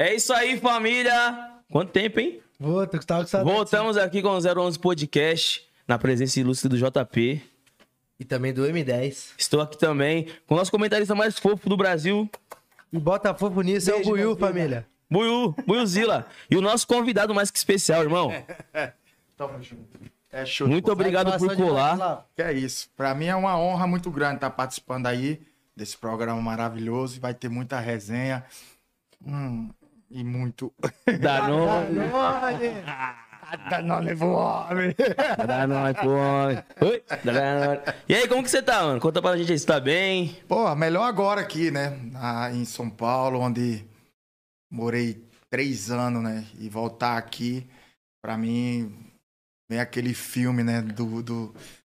É isso aí, família. Quanto tempo, hein? Vou, tô tava com saudade. Voltamos aqui com o 011 Podcast, na presença ilustre do JP. E também do M10. Estou aqui também com o nosso comentarista mais fofo do Brasil, E bota fofo nisso, é o Beijo, Buiu, família. Buiu, Buiuzila. E o nosso convidado mais que especial, irmão. Tamo junto. É show. Muito obrigado por colar. Que é isso. Pra mim é uma honra muito grande estar participando aí desse programa maravilhoso. E vai ter muita resenha. Hum, e muito. Danone. Não levou homem. Danone, pô. Oi, Danone. E aí, como que você tá, mano? Conta pra gente aí, você tá bem? Pô, melhor agora aqui, né? Na- em São Paulo, onde morei três anos, né? E voltar aqui, pra mim, vem aquele filme, né? Do, do-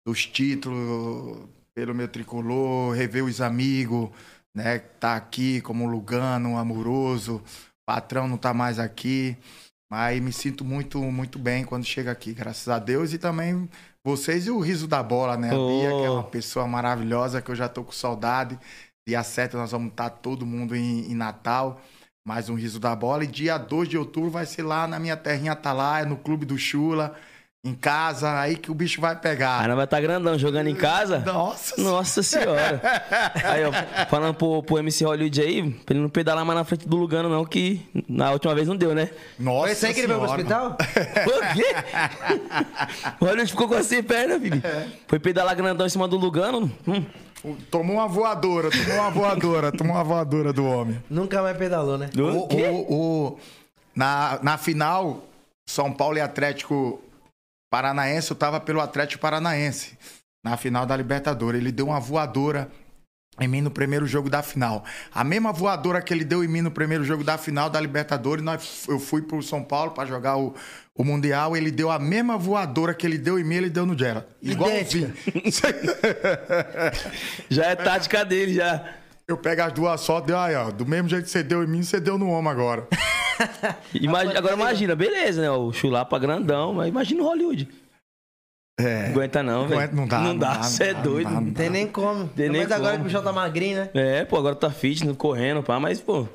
dos títulos, pelo meu tricolor, rever os amigos, né? Tá aqui como Lugano, amoroso, patrão não tá mais aqui. Mas me sinto muito, muito bem quando chego aqui, graças a Deus. E também vocês e o riso da bola, né? A Bia, que é uma Oh. pessoa maravilhosa, que eu já tô com saudade. Dia 7 nós vamos estar todo mundo em, em Natal. Mais um riso da bola. E dia 2 de outubro vai ser lá na minha terrinha Atalaia, no Clube do Chula, em casa. Aí que o bicho vai pegar. Ah, não vai tá grandão jogando em casa? Nossa Nossa senhora. Aí, ó, falando pro, pro MC Hollywood aí, pra ele não pedalar mais na frente do Lugano, não, que na última vez não deu, né? Nossa aí que ele veio pro hospital? O quê? O Hollywood ficou com assim, sem perna, filho. Foi pedalar grandão em cima do Lugano. Hum. Tomou uma voadora, tomou uma voadora, tomou uma voadora do homem. Nunca mais pedalou, né? O o- o- na, na final, São Paulo e Atlético Paranaense, eu tava pelo Atlético Paranaense. Na final da Libertadores. Ele deu uma voadora em mim no primeiro jogo da final. A mesma voadora que ele deu em mim no primeiro jogo da final da Libertadores, nós, eu fui pro São Paulo para jogar o, o Mundial. Ele deu a mesma voadora que ele deu em mim, ele deu no Gerald. Igualzinho. Já é tática dele, já. Eu pego as duas fotos e aí, ó, do mesmo jeito que você deu em mim, você deu no homem agora. Imagi- agora imagina, beleza, né? O chulapa grandão, mas imagina o Hollywood. É. Aguenta não, velho. Aguenta, não dá, Não não dá, você é não doido. não dá, Não tem nem como. Tem nem Mas agora como. que o bichão tá magrinho, né? É, pô, agora tá fitness, correndo, pá, mas, pô,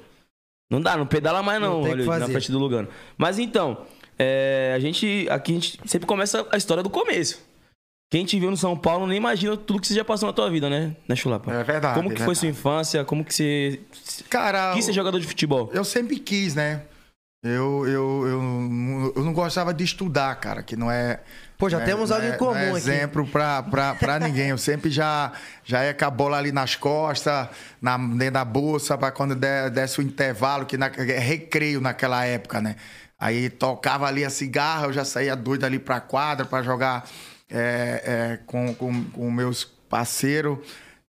não dá, não pedala mais não, Não tem o que Hollywood, na frente do Lugano. Mas então, é, a gente, aqui a gente sempre começa a história do começo. Quem te viu no São Paulo nem imagina tudo que você já passou na tua vida, né, né Chulapa? É verdade. Como que é foi sua infância? Como que você Cara, quis ser jogador de futebol? eu sempre quis, né? Eu, eu, eu, não- eu não gostava de estudar, cara, que não é. Pô, já não é- temos algo é- em comum não é aqui. exemplo pra, pra, pra ninguém. Eu sempre já, já ia com a bola ali nas costas, na, dentro da bolsa, pra quando der, desse o intervalo, que na, é recreio naquela época, né? Aí tocava ali a cigarra, eu já saía doido ali pra quadra pra jogar é, é, com, com, com meus parceiros.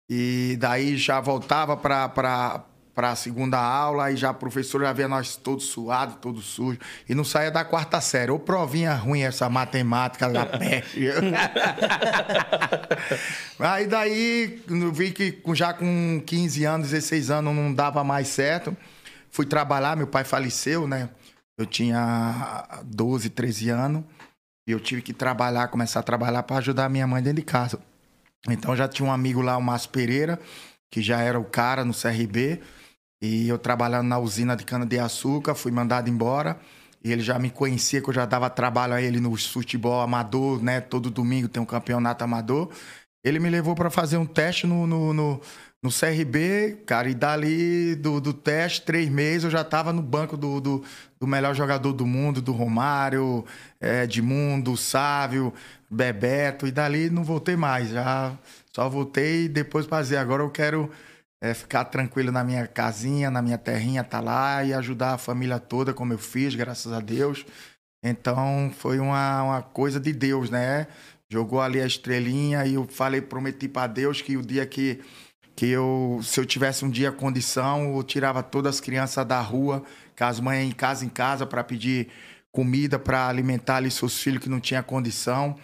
E daí já voltava pra, pra, pra segunda aula e já o professor já via nós todos suados, todos sujos. E não saía da quarta série. Ou provinha ruim essa matemática da peste. Aí daí eu vi que já com 15 anos, 16 anos não dava mais certo. Fui trabalhar, meu pai faleceu, né? Eu tinha 12, 13 anos. E eu tive que trabalhar, começar a trabalhar para ajudar minha mãe dentro de casa. Então já tinha um amigo lá, o Márcio Pereira, que já era o cara no CRB. E eu trabalhando na usina de cana-de-açúcar, fui mandado embora. E ele já me conhecia, que eu já dava trabalho a ele no futebol amador, né? Todo domingo tem um campeonato amador. Ele me levou para fazer um teste no, no, no, no CRB, cara, e dali do, do teste, três meses, eu já tava no banco do, do, do melhor jogador do mundo, do Romário, é, Edmundo, Sávio, Bebeto, e dali não voltei mais. Já só voltei depois pra dizer, agora eu quero é, ficar tranquilo na minha casinha, na minha terrinha, tá lá e ajudar a família toda, como eu fiz, graças a Deus. Então foi uma, uma coisa de Deus, né? Jogou ali a estrelinha e eu falei, prometi para Deus que o dia que, que eu, se eu tivesse um dia condição, eu tirava todas as crianças da rua, com as mães em casa em casa para pedir comida para alimentar ali seus filhos que não tinha condição.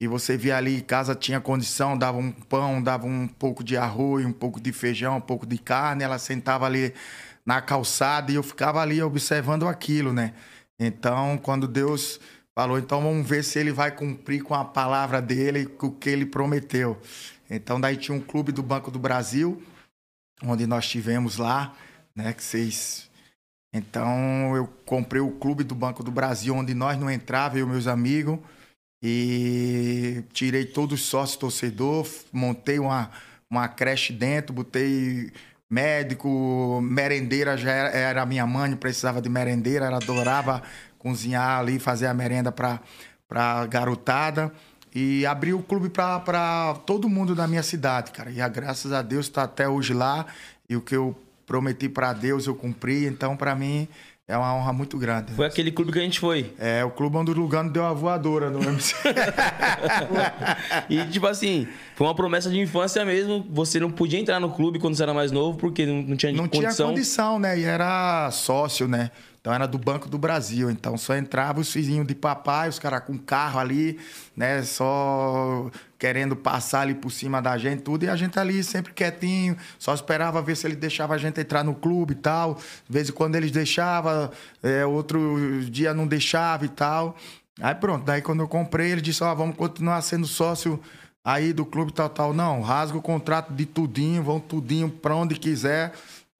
E você via ali, em casa tinha condição, dava um pão, dava um pouco de arroz, um pouco de feijão, um pouco de carne. Ela sentava ali na calçada e eu ficava ali observando aquilo, né? Então, quando Deus falou, então vamos ver se ele vai cumprir com a palavra dele, com o que ele prometeu. Então, daí tinha um clube do Banco do Brasil, onde nós tivemos lá, né? Que vocês Então eu comprei o clube do Banco do Brasil, onde nós não entrava, eu e meus amigos. E tirei todos os sócios torcedor, montei uma, uma creche dentro, botei médico, merendeira já era, era minha mãe, precisava de merendeira, ela adorava cozinhar ali, fazer a merenda para pra garotada. E abri o clube para todo mundo da minha cidade, cara. E a, graças a Deus está até hoje lá. E o que eu prometi para Deus eu cumpri. Então, para mim, é uma honra muito grande. Foi aquele clube que a gente foi. É, o clube onde o Lugano deu a voadora no MC. e, tipo assim, foi uma promessa de infância mesmo. Você não podia entrar no clube quando você era mais novo, porque não, não tinha não condição. tinha condição, né? E era sócio, né? Então era do Banco do Brasil. Então só entrava os filhinhos de papai, os caras com carro ali, né? Só querendo passar ali por cima da gente, tudo. E a gente ali sempre quietinho, só esperava ver se ele deixava a gente entrar no clube e tal. De vez em quando eles deixavam, é, outro dia não deixava e tal. Aí pronto, daí quando eu comprei, ele disse: Ó, vamos continuar sendo sócio aí do clube tal, tal. Não, rasga o contrato de tudinho, vão tudinho pra onde quiser.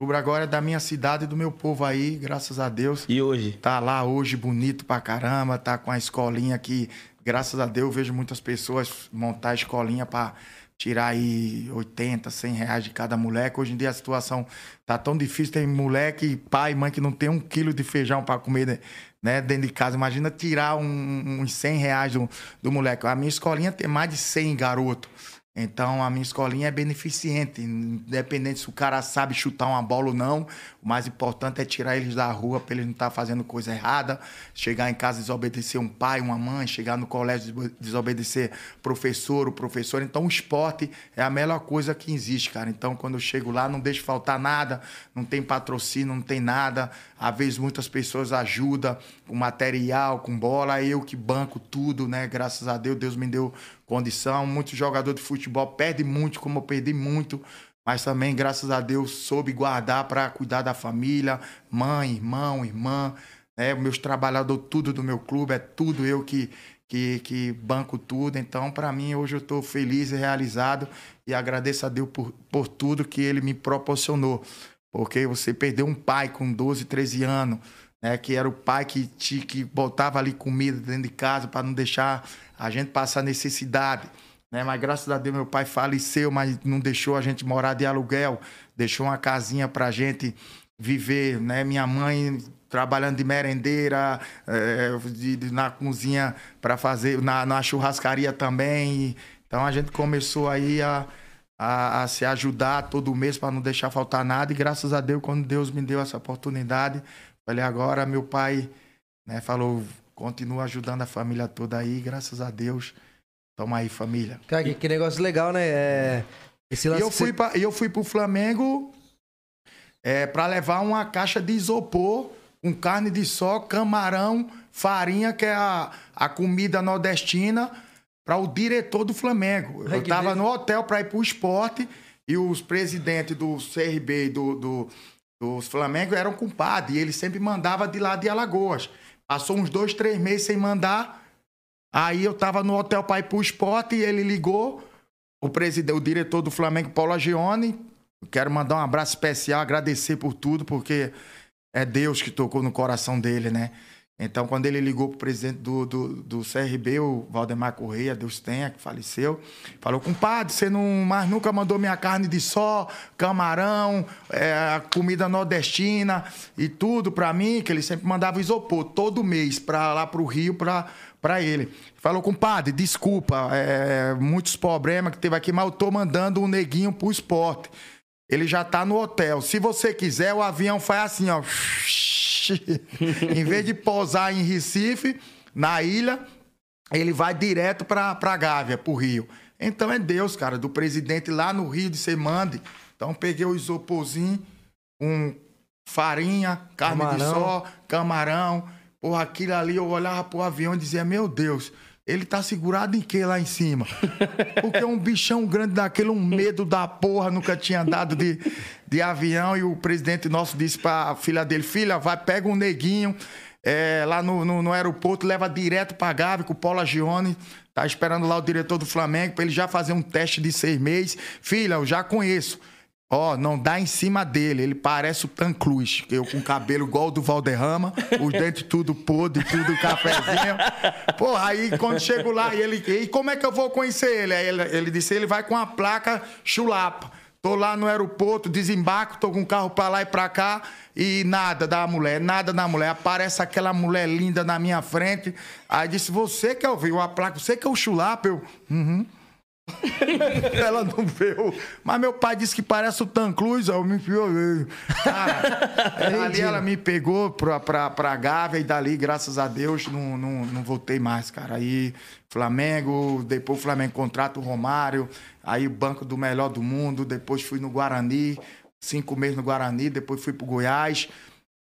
Cubra agora é da minha cidade e do meu povo aí, graças a Deus. E hoje? Tá lá hoje bonito pra caramba, tá com a escolinha aqui. Graças a Deus vejo muitas pessoas montar a escolinha para tirar aí 80, 100 reais de cada moleque. Hoje em dia a situação tá tão difícil, tem moleque, pai, mãe que não tem um quilo de feijão para comer né, dentro de casa. Imagina tirar um, uns 100 reais do, do moleque. A minha escolinha tem mais de 100 garotos. Então a minha escolinha é beneficente, independente se o cara sabe chutar uma bola ou não. O mais importante é tirar eles da rua para eles não estar tá fazendo coisa errada, chegar em casa desobedecer um pai, uma mãe, chegar no colégio desobedecer professor, o professor. Então o esporte é a melhor coisa que existe, cara. Então quando eu chego lá não deixo faltar nada, não tem patrocínio, não tem nada. Às vezes muitas pessoas ajudam com material, com bola, eu que banco tudo, né? Graças a Deus, Deus me deu condição. Muitos jogadores de futebol perdem muito, como eu perdi muito, mas também, graças a Deus, soube guardar para cuidar da família, mãe, irmão, irmã, né? Meus trabalhadores, tudo do meu clube, é tudo eu que, que, que banco tudo. Então, para mim, hoje eu estou feliz e realizado e agradeço a Deus por, por tudo que ele me proporcionou. Porque você perdeu um pai com 12, 13 anos, né? Que era o pai que, te, que botava ali comida dentro de casa para não deixar a gente passar necessidade. Né? Mas graças a Deus meu pai faleceu, mas não deixou a gente morar de aluguel, deixou uma casinha para a gente viver, né? Minha mãe trabalhando de merendeira, é, de, de, na cozinha para fazer, na, na churrascaria também. Então a gente começou aí a, a, a se ajudar todo mês para não deixar faltar nada. E graças a Deus, quando Deus me deu essa oportunidade, falei, agora meu pai né, falou, continua ajudando a família toda aí, graças a Deus. Toma aí, família. Cara, que, que negócio legal, né? É... Esse lance e eu fui, pra, eu fui pro Flamengo é, para levar uma caixa de isopor com carne de sol, camarão, farinha, que é a, a comida nordestina, para o diretor do Flamengo. Ai, eu tava no hotel para ir pro esporte e os presidentes do CRB e do, do, dos Flamengo eram compadres. E ele sempre mandava de lá de Alagoas. Passou uns dois, três meses sem mandar. Aí eu tava no hotel para ir pro esporte e ele ligou. O presidente, o diretor do Flamengo, Paulo Agione. Quero mandar um abraço especial, agradecer por tudo, porque é Deus que tocou no coração dele, né? Então, quando ele ligou para o presidente do, do, do, CRB, o Valdemar Correia, Deus tenha, que faleceu, falou: compadre, você não mais nunca mandou minha carne de só, camarão, é, comida nordestina e tudo para mim, que ele sempre mandava isopor todo mês para lá para o Rio para ele. Falou, compadre, desculpa, é, muitos problemas que teve aqui, mas eu tô mandando um neguinho pro esporte. Ele já tá no hotel. Se você quiser, o avião faz assim, ó em vez de pousar em Recife, na ilha, ele vai direto para pra Gávea, pro Rio. Então é Deus, cara, do presidente lá no Rio de Semande. Então peguei o isoporzinho com farinha, carne camarão. de sol, camarão. Porra, aquilo ali eu olhava pro avião e dizia, meu Deus, ele tá segurado em quê lá em cima? Porque um bichão grande daquele, um medo da porra, nunca tinha andado de, de avião. E o presidente nosso disse pra filha dele: Filha, vai, pega um neguinho é, lá no, no, no, aeroporto, leva direto pra Gávea, com o Paulo Agione. Tá esperando lá o diretor do Flamengo pra ele já fazer um teste de seis meses. Filha, eu já conheço. Ó, não dá em cima dele. Ele parece o Tan Cruz. Eu com cabelo igual do Valderrama, os dentes tudo podre, tudo cafezinho. Porra, aí quando chego lá, e ele. E como é que eu vou conhecer ele? Aí ele, ele disse: ele vai com a placa chulapa. Tô lá no aeroporto, desembarco, tô com o carro pra lá e pra cá e nada da mulher, nada da mulher. Aparece aquela mulher linda na minha frente. Aí disse: Você que ouviu a placa, você que é o chulapa? Eu, uhum. Ela não viu. Mas meu pai disse que parece o Tan Cruz, eu me enfiou. Cara, ali ela me pegou pra, pra, pra Gávea e dali, graças a Deus, não, não, não voltei mais, cara. Aí Flamengo, depois o Flamengo contrata o Romário, aí banco do melhor do mundo, depois fui no Guarani, cinco meses no Guarani, depois fui pro Goiás,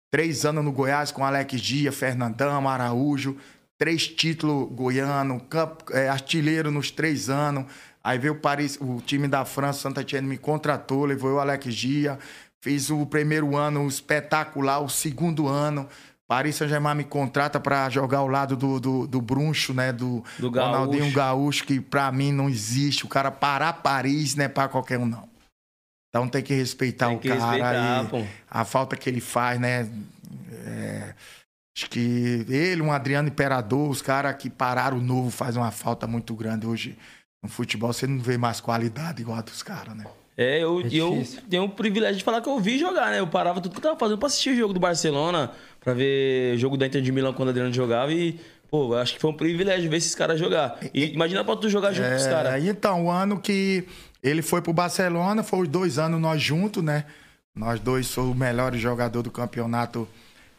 três anos no Goiás com Alex Dia, Fernandão, Araújo, três títulos goiano, campo, é, artilheiro nos três anos. Aí veio o, Paris, o time da França, Santa Etienne, me contratou, levou eu Alex Dia. Fiz o primeiro ano espetacular, o segundo ano. Paris Saint-Germain me contrata para jogar ao lado do, do, do Bruncho, né? Do, Do Ronaldinho Gaúcho. Gaúcho, que para mim não existe. O cara parar Paris não é para qualquer um, não. Então tem que respeitar Tem o que cara. respeitar, pô. a falta que ele faz, né? É, acho que ele, um Adriano Imperador, os caras que pararam o novo fazem uma falta muito grande hoje. No futebol você não vê mais qualidade igual a dos caras, né? É, eu, É eu tenho o privilégio de falar que eu vi jogar, né? Eu parava tudo que eu tava fazendo pra assistir o jogo do Barcelona, pra ver o jogo da Inter de Milão quando o Adriano jogava e, pô, eu acho que foi um privilégio ver esses caras jogar. E imagina pra tu jogar junto com os caras. É, então, o ano que ele foi pro Barcelona, foi os dois anos nós juntos, né? Nós dois somos o melhor jogador do campeonato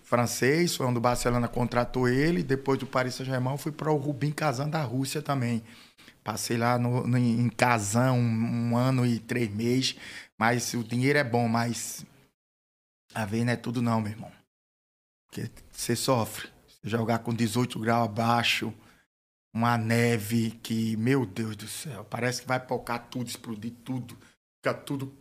francês. Foi onde o Barcelona contratou ele. Depois do Paris Saint-Germain, eu fui para o Rubin Kazan da Rússia também. Passei lá no, no- em Kazan um, um ano e três meses. Mas o dinheiro é bom, mas a ver não é tudo não, meu irmão. Porque você sofre. Você jogar com 18 graus abaixo, uma neve que, meu Deus do céu, parece que vai pocar tudo, explodir tudo. Fica tudo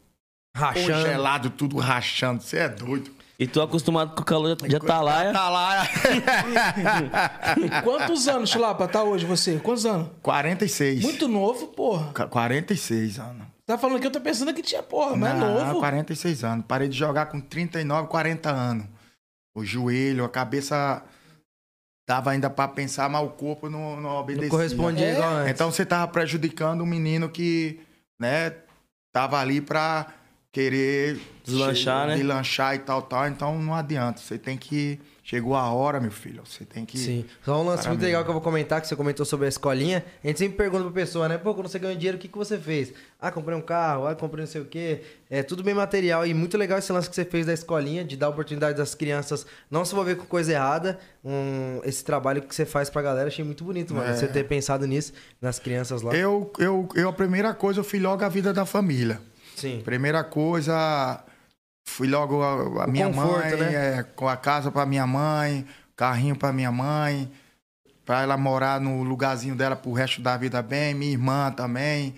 Rachando. congelado, tudo rachando. Você é doido. E tu acostumado com o calor já, já tá lá. é? Tá lá. Quantos anos, Chulapa, tá hoje você? Quantos anos? 46. Muito novo, porra. Ca- 46 anos. Tá falando que eu tô pensando que tinha, porra, mas é Não, novo. 46 anos. Parei de jogar com 39, 40 anos. O joelho, a cabeça dava ainda pra pensar, mas o corpo não, não obedecia. Não correspondia É. igual antes. Então você tava prejudicando um menino que, né, tava ali pra querer Deslanchar, né? Deslanchar e tal, tal. Então não adianta. Você tem que. Chegou a hora, meu filho. Você tem que. Sim. Só um lance muito legal que eu vou comentar, que você comentou sobre a escolinha. A gente sempre pergunta pra pessoa, né? Pô, quando você ganhou dinheiro, o que, que você fez? Ah, comprei um carro, ah, comprei não sei o quê. É tudo bem material. E muito legal esse lance que você fez da escolinha, de dar oportunidade das crianças não se envolver com coisa errada. Um, esse trabalho que você faz pra galera, achei muito bonito, mano. É. Você ter pensado nisso, nas crianças lá. Eu, eu, eu, a primeira coisa, eu fui logo a vida da família. Sim. Primeira coisa, fui logo a, a minha conforto, mãe, né? é, com a casa pra minha mãe, carrinho pra minha mãe, pra ela morar no lugarzinho dela pro resto da vida bem, minha irmã também,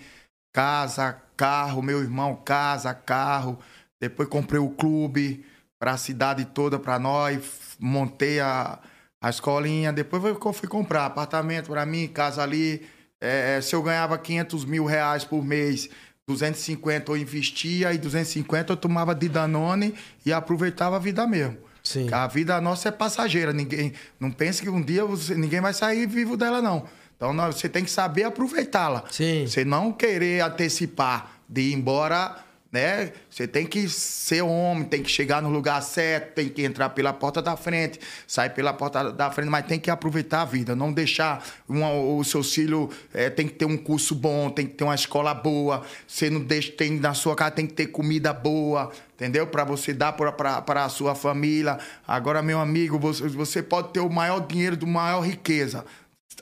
casa, carro, meu irmão, casa, carro. Depois comprei o clube pra cidade toda pra nós, montei a, a escolinha, depois eu fui comprar apartamento pra mim, casa ali. É, se eu ganhava 500 mil reais por mês, 250 eu investia e 250 eu tomava de Danone e aproveitava a vida mesmo. Sim. A vida nossa é passageira. Ninguém não pense que um dia você- ninguém vai sair vivo dela não. Então não, você tem que saber aproveitá-la. Sim. Você não querer antecipar de ir embora, né? Você tem que ser homem, tem que chegar no lugar certo, tem que entrar pela porta da frente, sair pela porta da frente, mas tem que aproveitar a vida, não deixar uma- o seu filho eh, tem que ter um curso bom, tem que ter uma escola boa, você não deixa tem na sua casa tem que ter comida boa, entendeu? Para você dar para a sua família. Agora, meu amigo, você, você pode ter o maior dinheiro, do maior riqueza.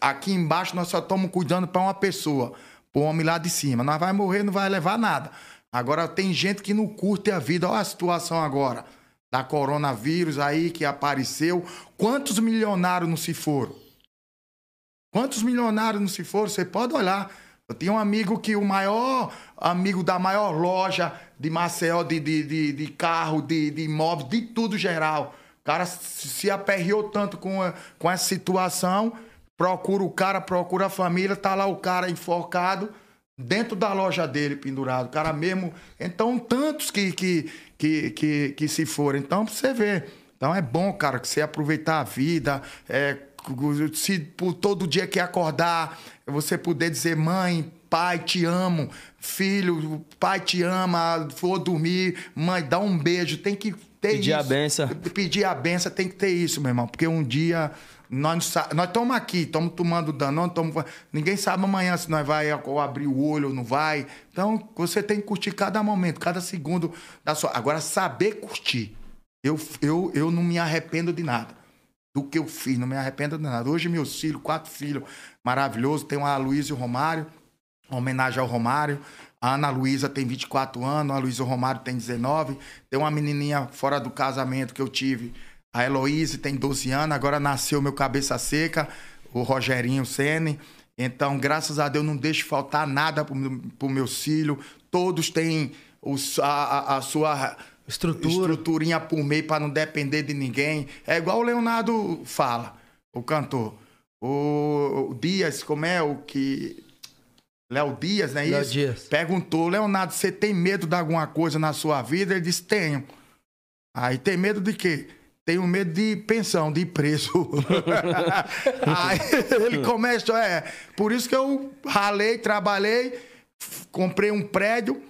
Aqui embaixo nós só estamos cuidando para uma pessoa, o homem lá de cima. Nós vai morrer, não vai levar nada. Agora tem gente que não curte a vida. Olha a situação agora da coronavírus aí que apareceu. Quantos milionários não se foram? Quantos milionários não se foram? Você pode olhar. Eu tenho um amigo que o maior amigo da maior loja de Maceió, de, de, de, de carro, de, de imóveis, de tudo geral. O cara se se aperreou tanto com, a- com essa situação. Procura o cara, procura a família, tá lá o cara enforcado dentro da loja dele pendurado. O cara mesmo. Então, tantos que, que, que, que, que se foram. Então, pra você ver. Então, é bom, cara, que você aproveitar a vida. É, se por todo dia que acordar, você poder dizer, mãe, pai, te amo. Filho, pai te ama. For dormir, mãe, dá um beijo. Tem que ter Pedir isso. a benção. Pedir a benção tem que ter isso, meu irmão. Porque um dia nós nós estamos aqui, estamos tomando danone, tamo, ninguém sabe amanhã se nós vai abrir o olho ou não vai. Então você tem que curtir cada momento, cada segundo da sua. Agora saber curtir. Eu, eu, eu não me arrependo de nada. Do que eu fiz, não me arrependo de nada. Hoje meus filhos, quatro filhos maravilhosos, tem e o Romário, homenagem ao Romário. A Ana Luísa tem 24 anos, a Luísa Romário tem 19. Tem uma menininha fora do casamento que eu tive, a Heloíse tem 12 anos, agora nasceu meu cabeça seca, o Rogerinho Sene. Então, graças a Deus, não deixo faltar nada para o meu filho. Todos têm os- a, a- sua Estrutura. estruturinha por meio para não depender de ninguém. É igual o Leonardo fala, o cantor. O, o Dias, como é o que. Léo Dias, não é Léo isso? Dias. Perguntou, Leonardo, você tem medo de alguma coisa na sua vida? Ele disse, tenho. Aí tem medo de quê? Tenho medo de pensão, de preço. Aí ele começa, é. Por isso que eu ralei, trabalhei, comprei um prédio.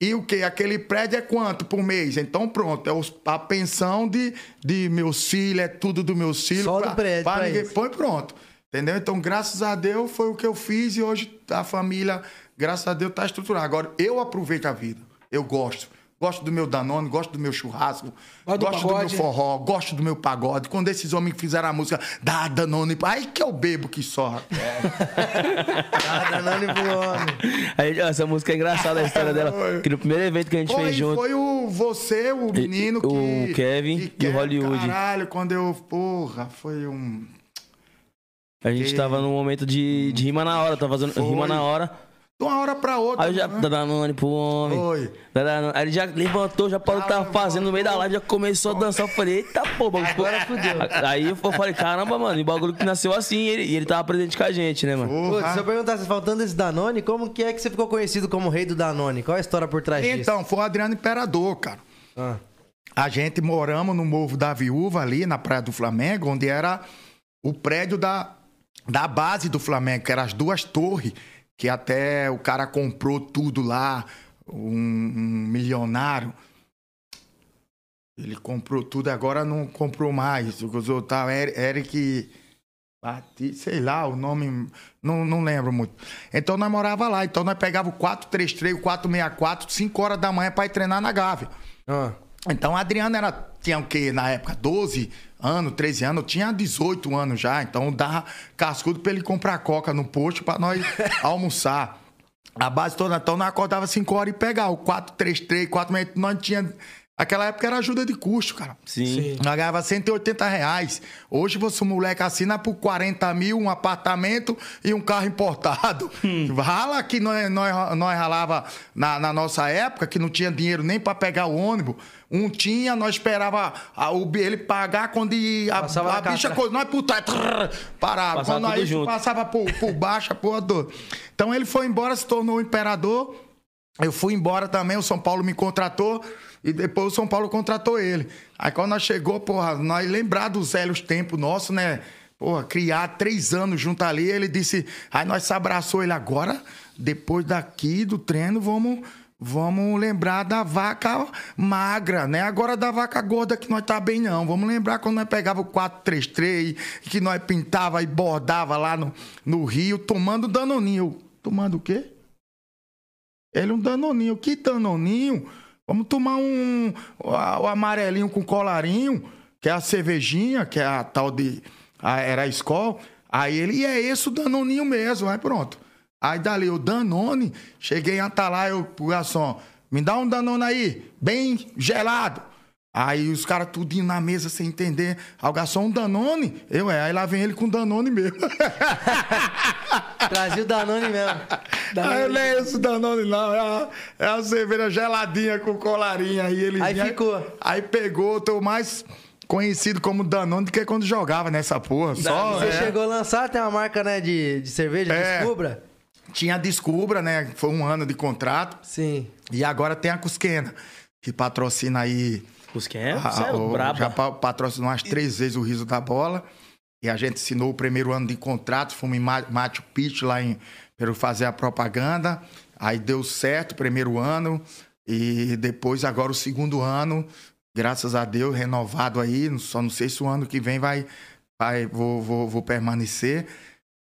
E o que? Aquele prédio é quanto por mês? Então pronto, é os- a pensão de, de meus filhos, é tudo dos meus filhos. Só do prédio pra ninguém-. Põe pronto. Entendeu? Então, graças a Deus, foi o que eu fiz e hoje a família, graças a Deus, está estruturada. Agora, eu aproveito a vida. Eu gosto. Gosto do meu Danone, gosto do meu churrasco, Gosta do gosto do, meu pagode? forró, gosto do meu pagode. Quando esses homens fizeram a música da Danone, aí que eu bebo que só. Ah, Danone pro homem. Aí, essa música é engraçada, a história dela. Que no primeiro evento que a gente Foi, fez junto. foi o você, o menino que. o Kevin e o Hollywood. Caralho, quando eu. Porra, foi um. A gente que- tava num momento de, de rima na hora, tava fazendo Foi. rima na hora. De uma hora pra outra. Aí eu já né? dando pro homem. Tá dando- Aí ele já levantou, já parou o que tava fazendo no meio da live, já começou a dançar. Eu falei, eita pô, bagulho. Agora fudeu. Aí eu falei, caramba, mano, e o bagulho que nasceu assim, e ele, e ele tava presente com a gente, né, mano? Pô, se eu perguntasse, faltando esse Danone, como que é que você ficou conhecido como rei do Danone? Qual é a história por trás disso? Então, foi o Adriano Imperador, cara. Ah. A gente moramos no Morro da Viúva, ali na Praia do Flamengo, onde era o prédio da, da base do Flamengo, que eram as duas torres, que até o cara comprou tudo lá, um, um milionário. Ele comprou tudo, agora não comprou mais. O outro tá, Eri- Eric. Bati, sei lá, o nome. Não, não lembro muito. Então nós morava lá. Então nós pegava o 433, o 464, 5 horas da manhã pra ir treinar na Gávea. Ah. Então a Adriana era, tinha o quê? Na época, 12 anos, 13 anos, eu tinha 18 anos já. Então dava cascudo pra ele comprar coca no posto pra nós almoçar. A base toda, então nós acordava 5 horas e pegava o 433, 463, nós tinha. Aquela época era ajuda de custo, cara. Sim. Nós ganhava 180 reais. Hoje você, moleque, assina por 40 mil um apartamento e um carro importado. Rala que nós, nós, nós ralava na, na nossa época, que não tinha dinheiro nem para pegar o ônibus. Um tinha, nós esperava a- o, ele pagar quando a, Passava a na bicha, coisa, nós trás, trrr, parava. Passava quando aí junto. passava por, por baixo, a porra toda. Então ele foi embora, se tornou o imperador. Eu fui embora também, o São Paulo me contratou e depois o São Paulo contratou ele. Aí quando nós chegou, porra, nós lembrar dos velhos tempos nossos, né? Porra, criar três anos junto ali, ele disse. Aí nós se abraçou ele agora, depois daqui do treino, vamos. Vamos lembrar da vaca magra, né? Agora da vaca gorda que nós tá bem, não. Vamos lembrar quando nós pegava o 433, que nós pintava e bordava lá no, no Rio, tomando danoninho. Tomando o quê? Ele um danoninho. Que danoninho? Vamos tomar um o, amarelinho com colarinho, que é a cervejinha, que é a tal de a, era a escola. Aí ele, e é esse o danoninho mesmo, aí pronto. Aí dali, o Danone, cheguei a estar lá, eu pro garçom, me dá um Danone aí, bem gelado. Aí os caras tudinho na mesa sem entender. Aí o garçom, um Danone? Eu, é. Aí lá vem ele com Danone mesmo. Trazia o Danone mesmo. Aí não é esse Danone, não. É a, é a cerveja geladinha com colarinha. Aí ele Aí vinha- ficou. Aí pegou, tô mais conhecido como Danone do que quando jogava nessa porra. Só, Você é. chegou a lançar, tem uma marca, né, de, de cerveja, É. Descubra. Tinha a Descubra, né? Foi um ano de contrato. Sim. E agora tem a Cusquena, que patrocina aí. Cusquinha, a- você é o- braba. já pa- patrocinou umas três vezes o Riso da Bola. E a gente assinou o primeiro ano de contrato, fomos em Ma- Machu Picchu lá em para fazer a propaganda. Aí deu certo o primeiro ano. E depois, agora o segundo ano, graças a Deus, renovado aí. Só não sei se o ano que vem vai, vai vou, vou, vou permanecer.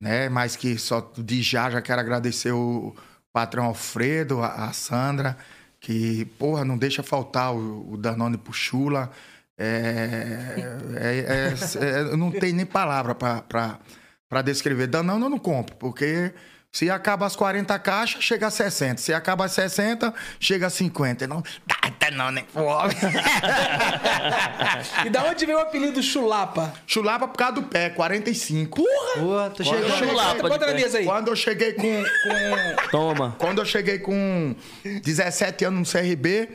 Né? Mas que só de já, já quero agradecer o patrão Alfredo, a, a Sandra, que, porra, não deixa faltar o, o Danone pro Chula. É, é- é- é- não tenho nem palavra para descrever. Danone eu não compro, porque se acaba as 40 caixas, chega a 60. Se acaba as 60, chega a 50. Não, dá Danone pro homem. E da onde veio o apelido Chulapa? Chulapa por causa do pé, 45. Pô, tô chegando. eu cheguei- Chulapa Bota na mesa aí. Quando eu cheguei com- com Toma. Quando eu cheguei com 17 anos no CRB,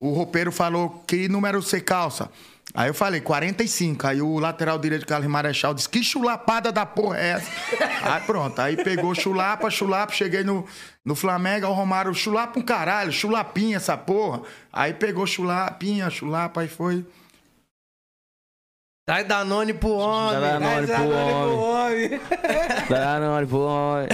o roupeiro falou que número você calça. Aí eu falei, 45. Aí o lateral direito, Carlos Marechal, disse, que chulapada da porra é essa? aí pronto, aí pegou chulapa, chulapa, cheguei no, no Flamengo, o Romário, chulapa um caralho, chulapinha essa porra. Aí pegou chulapinha, chulapa, aí foi... Dá Danone pro homem. Dá Danone pro homem. pro homem. Dá Danone pro homem.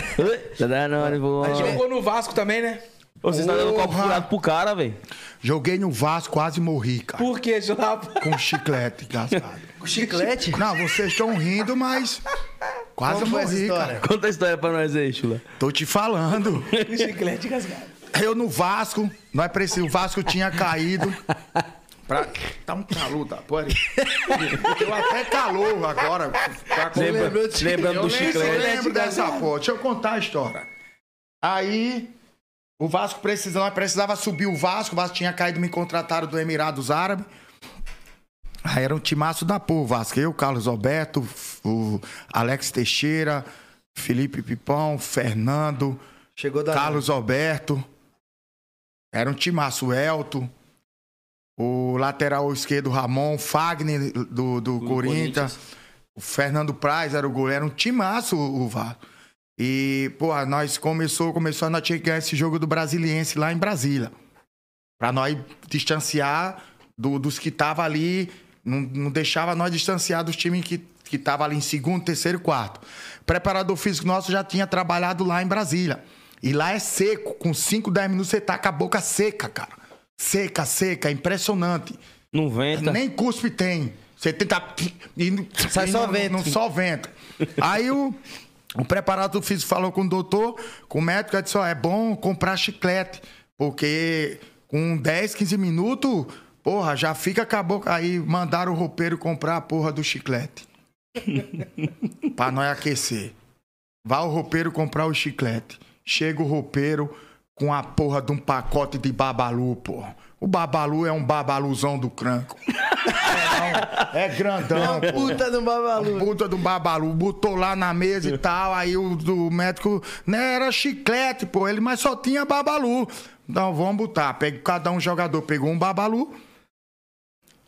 Dá Danone pro homem. Jogou no Vasco também, né? Vocês estão dando copo Porra. furado pro cara, velho. Joguei no Vasco, quase morri, cara. Por que, Chulapa? Com chiclete gasgado. Com chiclete? Não, vocês estão rindo, mas... Quase Como foi essa morri, história? cara. Conta a história pra nós aí, Chula. Tô te falando. Chiclete cascado. Eu no Vasco, nós precisamos, o Vasco tinha caído. Pra... Tá um calor da porra. Deu até calor agora. Pra... Lembra- lembrando Eu do nem eu chiclete. lembro dessa porra. Deixa eu contar a história. Aí, o Vasco precisava, precisava subir o Vasco. O Vasco tinha caído, me contrataram do Emirados Árabes. Aí era um timaço da porra, o Vasco. Eu, Carlos Alberto, o Alex Teixeira, Felipe Pipão, Fernando, Chegou Danone. Carlos Alberto. Era um timaço, o Elton. O lateral esquerdo, Ramon, Fagner, do, do, Corinthians. Corinthians. O Fernando Praz era o goleiro. Era um timaço o Vasco. E, pô, nós começou, começou, nós tínhamos que ganhar esse jogo do Brasiliense lá em Brasília. Pra nós distanciar do- dos que estavam ali, não, não deixava nós distanciar dos times que que estavam ali em segundo, terceiro e quarto. Preparador físico nosso já tinha trabalhado lá em Brasília. E lá é seco, com 5, 10 minutos você tá com a boca seca, cara. Seca, seca, é impressionante. Não venta. Nem cuspe tem. Você tenta. E, não- Sai e só não- vento. Não só vento. Aí o, o preparador físico falou com o doutor, com o médico, ele disse: ó, é bom comprar chiclete. Porque com 10, 15 minutos, porra, já fica com a boca. Aí mandaram o roupeiro comprar a porra do chiclete. pra nós aquecer. Vai o roupeiro comprar o chiclete. Chega o roupeiro com a porra de um pacote de babalu, porra. O babalu é um babaluzão do cranco. É, é grandão, porra. Puta do babalu. Puta do babalu, botou lá na mesa e tal, aí o do médico, né, era chiclete, pô, ele, mas só tinha babalu. Então, vamos botar, Pega, cada um jogador pegou um babalu,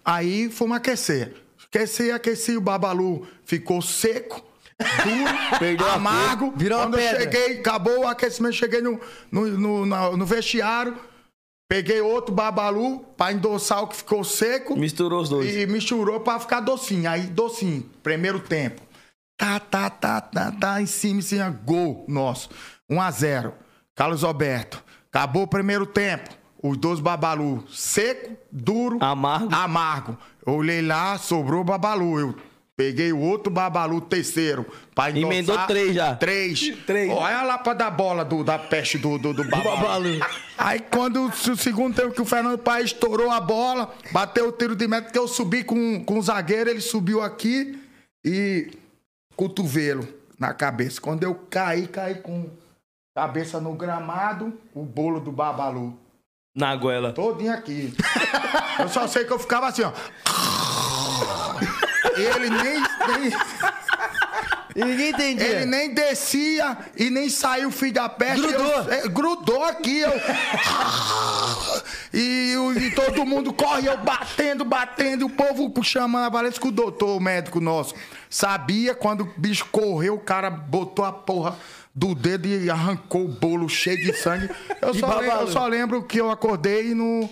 aí fomos aquecer. Aqueci, aqueci, o babalu ficou seco, duro, Perdeu a amargo. Virou Quando eu cheguei, acabou o aquecimento, cheguei no, no, no, no vestiário, peguei outro babalu pra endossar o que ficou seco. Misturou os dois. E misturou pra ficar docinho. Aí, docinho, primeiro tempo. Tá, tá, tá, tá, tá, em cima, em cima, gol nosso. 1 a 0 Carlos Alberto. Acabou o primeiro tempo. Os dois babalu, seco, duro, Amargo. amargo. Eu olhei lá, sobrou babalu. Eu peguei o outro babalu, terceiro, pra endossar. Emendou três já. Três. Três. Olha lá pra dar bola do, da peste do, do, do babalu. Aí quando o segundo tempo que o Fernando Paes estourou a bola, bateu o tiro de meta, que eu subi com, com o zagueiro, ele subiu aqui e cotovelo na cabeça. Quando eu caí, caí com cabeça no gramado, o bolo do babalu. Na goela. Todinho aqui. Eu só sei que eu ficava assim, ó. Ele nem, nem- E ninguém entendia. ele nem descia e nem saiu o filho da peste. Grudou. Eu- é, grudou aqui. Eu... E, e todo mundo corre, eu batendo, batendo, e o povo chamando. Parece que o doutor, o médico nosso, sabia quando o bicho correu, o cara botou a porra do dedo e arrancou o bolo cheio de sangue. Eu, só, lembro, eu só lembro que eu acordei no,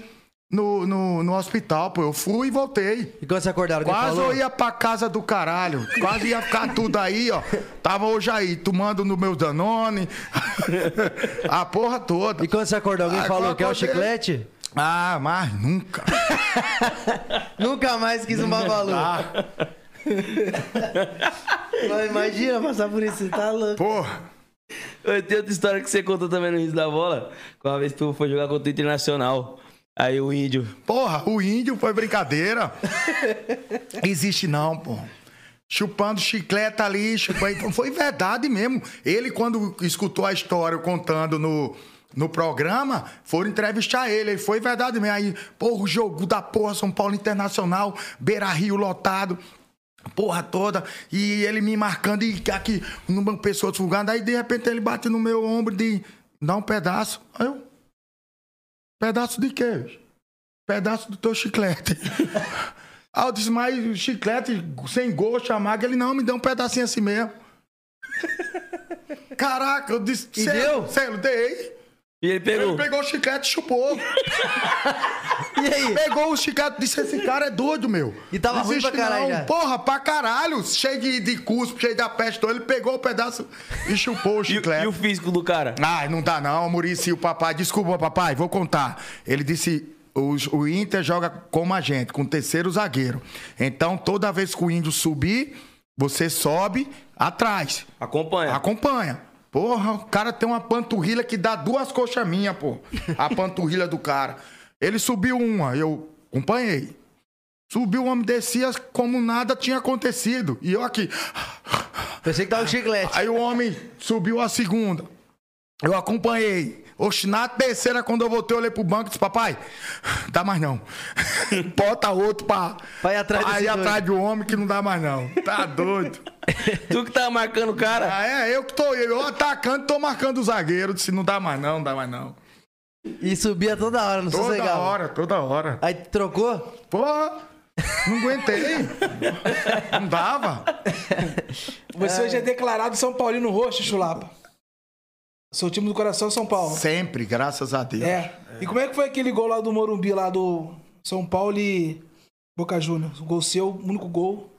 no, no, no hospital, pô. Eu fui e voltei. E quando você acordaram, alguém Quase falou? eu ia pra casa do caralho. Quase ia ficar tudo aí, ó. Tava hoje aí, tomando no meu Danone. a porra toda. E quando você acordou, alguém Ah, falou que é o chiclete? Ah, mas nunca. Nunca mais quis um babalu. Ah, Mas imagina passar por isso, você tá louco. porra. Eu tenho outra história que você contou também no Rio da Bola. Com uma vez que tu foi jogar contra o Internacional. Aí o índio. Porra, o índio foi brincadeira. Existe não, pô. Chupando chiclete ali, chupando. Foi verdade mesmo. Ele, quando escutou a história contando no, no programa, foram entrevistar ele. Ele foi verdade mesmo. Aí, porra, o jogo da porra, São Paulo Internacional, Beira Rio lotado. Porra toda, e ele me marcando e aqui, numa pessoa desfugando. Aí de repente ele bate no meu ombro de dá um pedaço. Aí eu, pedaço de quê? Pedaço do teu chiclete. Aí eu disse, mas chiclete sem gosto, amargo. Ele, não, me deu um pedacinho assim mesmo. Caraca, eu disse, E "Cê- deu? eu dei. E ele pegou. Ele pegou o chiclete e chupou. E aí? Pegou o chiclete e disse, esse cara é doido, meu. E tava ruim pra caralho não. já. Porra, pra caralho. Cheio de, de cuspo, cheio da peste. toda. Ele pegou o pedaço e chupou o E, chiclete. e o físico do cara? Ai, não dá não, Murici, o papai. Desculpa, papai, vou contar. Ele disse. os- o Inter joga como a gente, com o terceiro zagueiro. Então, toda vez que o índio subir, você sobe atrás. Acompanha. Acompanha. Porra, o cara tem uma panturrilha que dá duas coxas minhas, pô. A panturrilha do cara. Ele subiu uma, eu acompanhei. Subiu, o homem descia como nada tinha acontecido. E eu aqui. Pensei que tava o chiclete. Aí o homem subiu a segunda. Eu acompanhei. Oxe, na terceira, quando eu voltei, eu olhei pro banco e disse, papai, dá mais não. Bota outro pra, Pra ir atrás pra ir atrás do homem que não dá mais não. Tá doido. Tu que tava marcando o cara. Ah, é, eu que tô, eu atacando, tô marcando o zagueiro. Disse, não dá mais não, não dá mais não. E subia toda hora, não Toda sossegava. hora, toda hora. Aí trocou? Porra, não aguentei. não dava. Você hoje é declarado São Paulino roxo, Chulapa. Seu time do coração é São Paulo. Sempre, graças a Deus. É. E como é que foi aquele gol lá do Morumbi, lá do São Paulo e Boca Juniors? O gol seu, o único gol.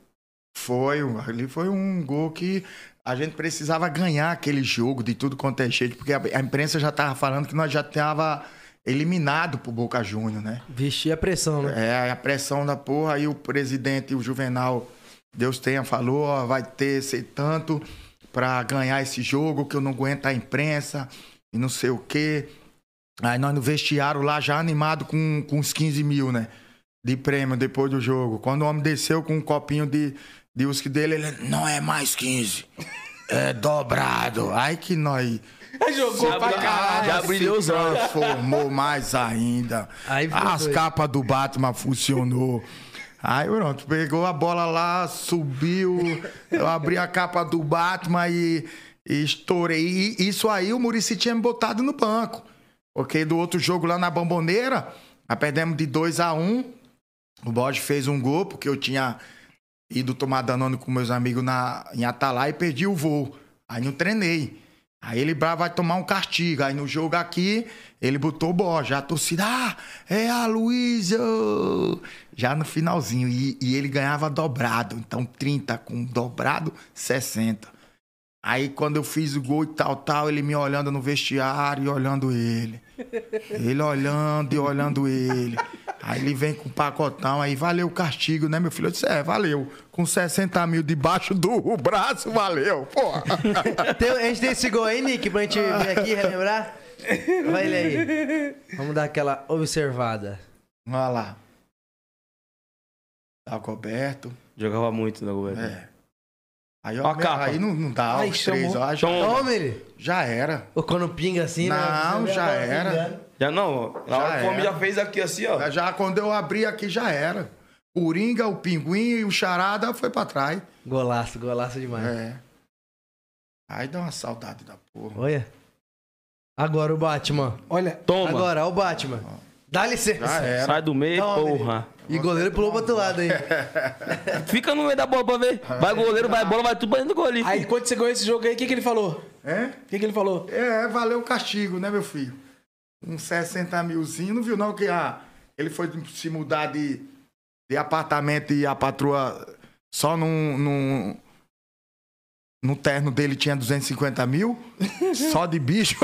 Foi, ali foi um gol que a gente precisava ganhar aquele jogo de tudo quanto é jeito, porque a, imprensa já tava falando que nós já tava eliminado pro Boca Júnior, né? Vixe, a pressão, né? É, a pressão da porra, aí o presidente, o Juvenal, Deus tenha, falou, ó, vai ter ser tanto pra ganhar esse jogo, que eu não aguento a imprensa e não sei o quê. Aí nós no vestiário lá já animado com, com uns 15 mil, né? De prêmio depois do jogo. Quando o homem desceu com um copinho de, de uísque dele, ele, não é mais 15, é dobrado. Aí que nós... Jogou Já pra caralho. já brilhou os olhos. Transformou mais ainda. Aí As capas do Batman funcionou. Aí pronto, pegou a bola lá, subiu, eu abri a capa do Batman e, e estourei. E isso aí o Murici tinha me botado no banco. Porque do outro jogo lá na Bomboneira, nós perdemos de 2 a 1 um, O Borges fez um gol, porque eu tinha ido tomar Danone com meus amigos na, em Atalá e perdi o voo. Aí não treinei. Aí ele vai tomar um castigo. Aí no jogo aqui, ele botou o Borges. A torcida, ah, é a Luísa! Já no finalzinho. E, e ele ganhava dobrado. Então 30 com dobrado, 60. Aí quando eu fiz o gol e tal, tal, ele me olhando no vestiário e olhando ele. Ele olhando e olhando ele. Aí ele vem com um pacotão, aí valeu o castigo, né, meu filho? Eu disse, é, valeu. Com 60 mil debaixo do braço, valeu, porra. A gente tem esse gol aí, Nick, pra gente vir aqui relembrar? Vai ele aí. Vamos dar aquela observada. Olha lá. Tá coberto. Jogava muito no governo. É. Aí, Ó a capa. aí não, não dá, Ai, os chamou. três, ó, já, Toma. Toma ele. já era. Ou quando pinga assim, né? Não, a já era. Já não, na Já hora que o homem era. já fez aqui assim, ó. Já quando eu abri aqui, já era. O Ringa, o Pinguim e o Charada foi pra trás. Golaço, golaço demais. É. Aí dá uma saudade da porra. Olha. Agora o Batman. Olha, Toma. Agora, ó o Batman. Dá licença. Já era. Sai do meio, Tome. porra. E goleiro pulou pro outro lado aí. Fica no meio da bola pra ver. Vai goleiro, vai bola, vai tudo pra dentro do gol ali. Aí quando você ganhou esse jogo aí, o que, que ele falou? É? O que, que ele falou? É, valeu o castigo, né, meu filho? Uns 60 milzinho, não viu não que a, ele foi se mudar de, de apartamento e a patroa só num, num, no terno dele tinha 250 mil? só de bicho?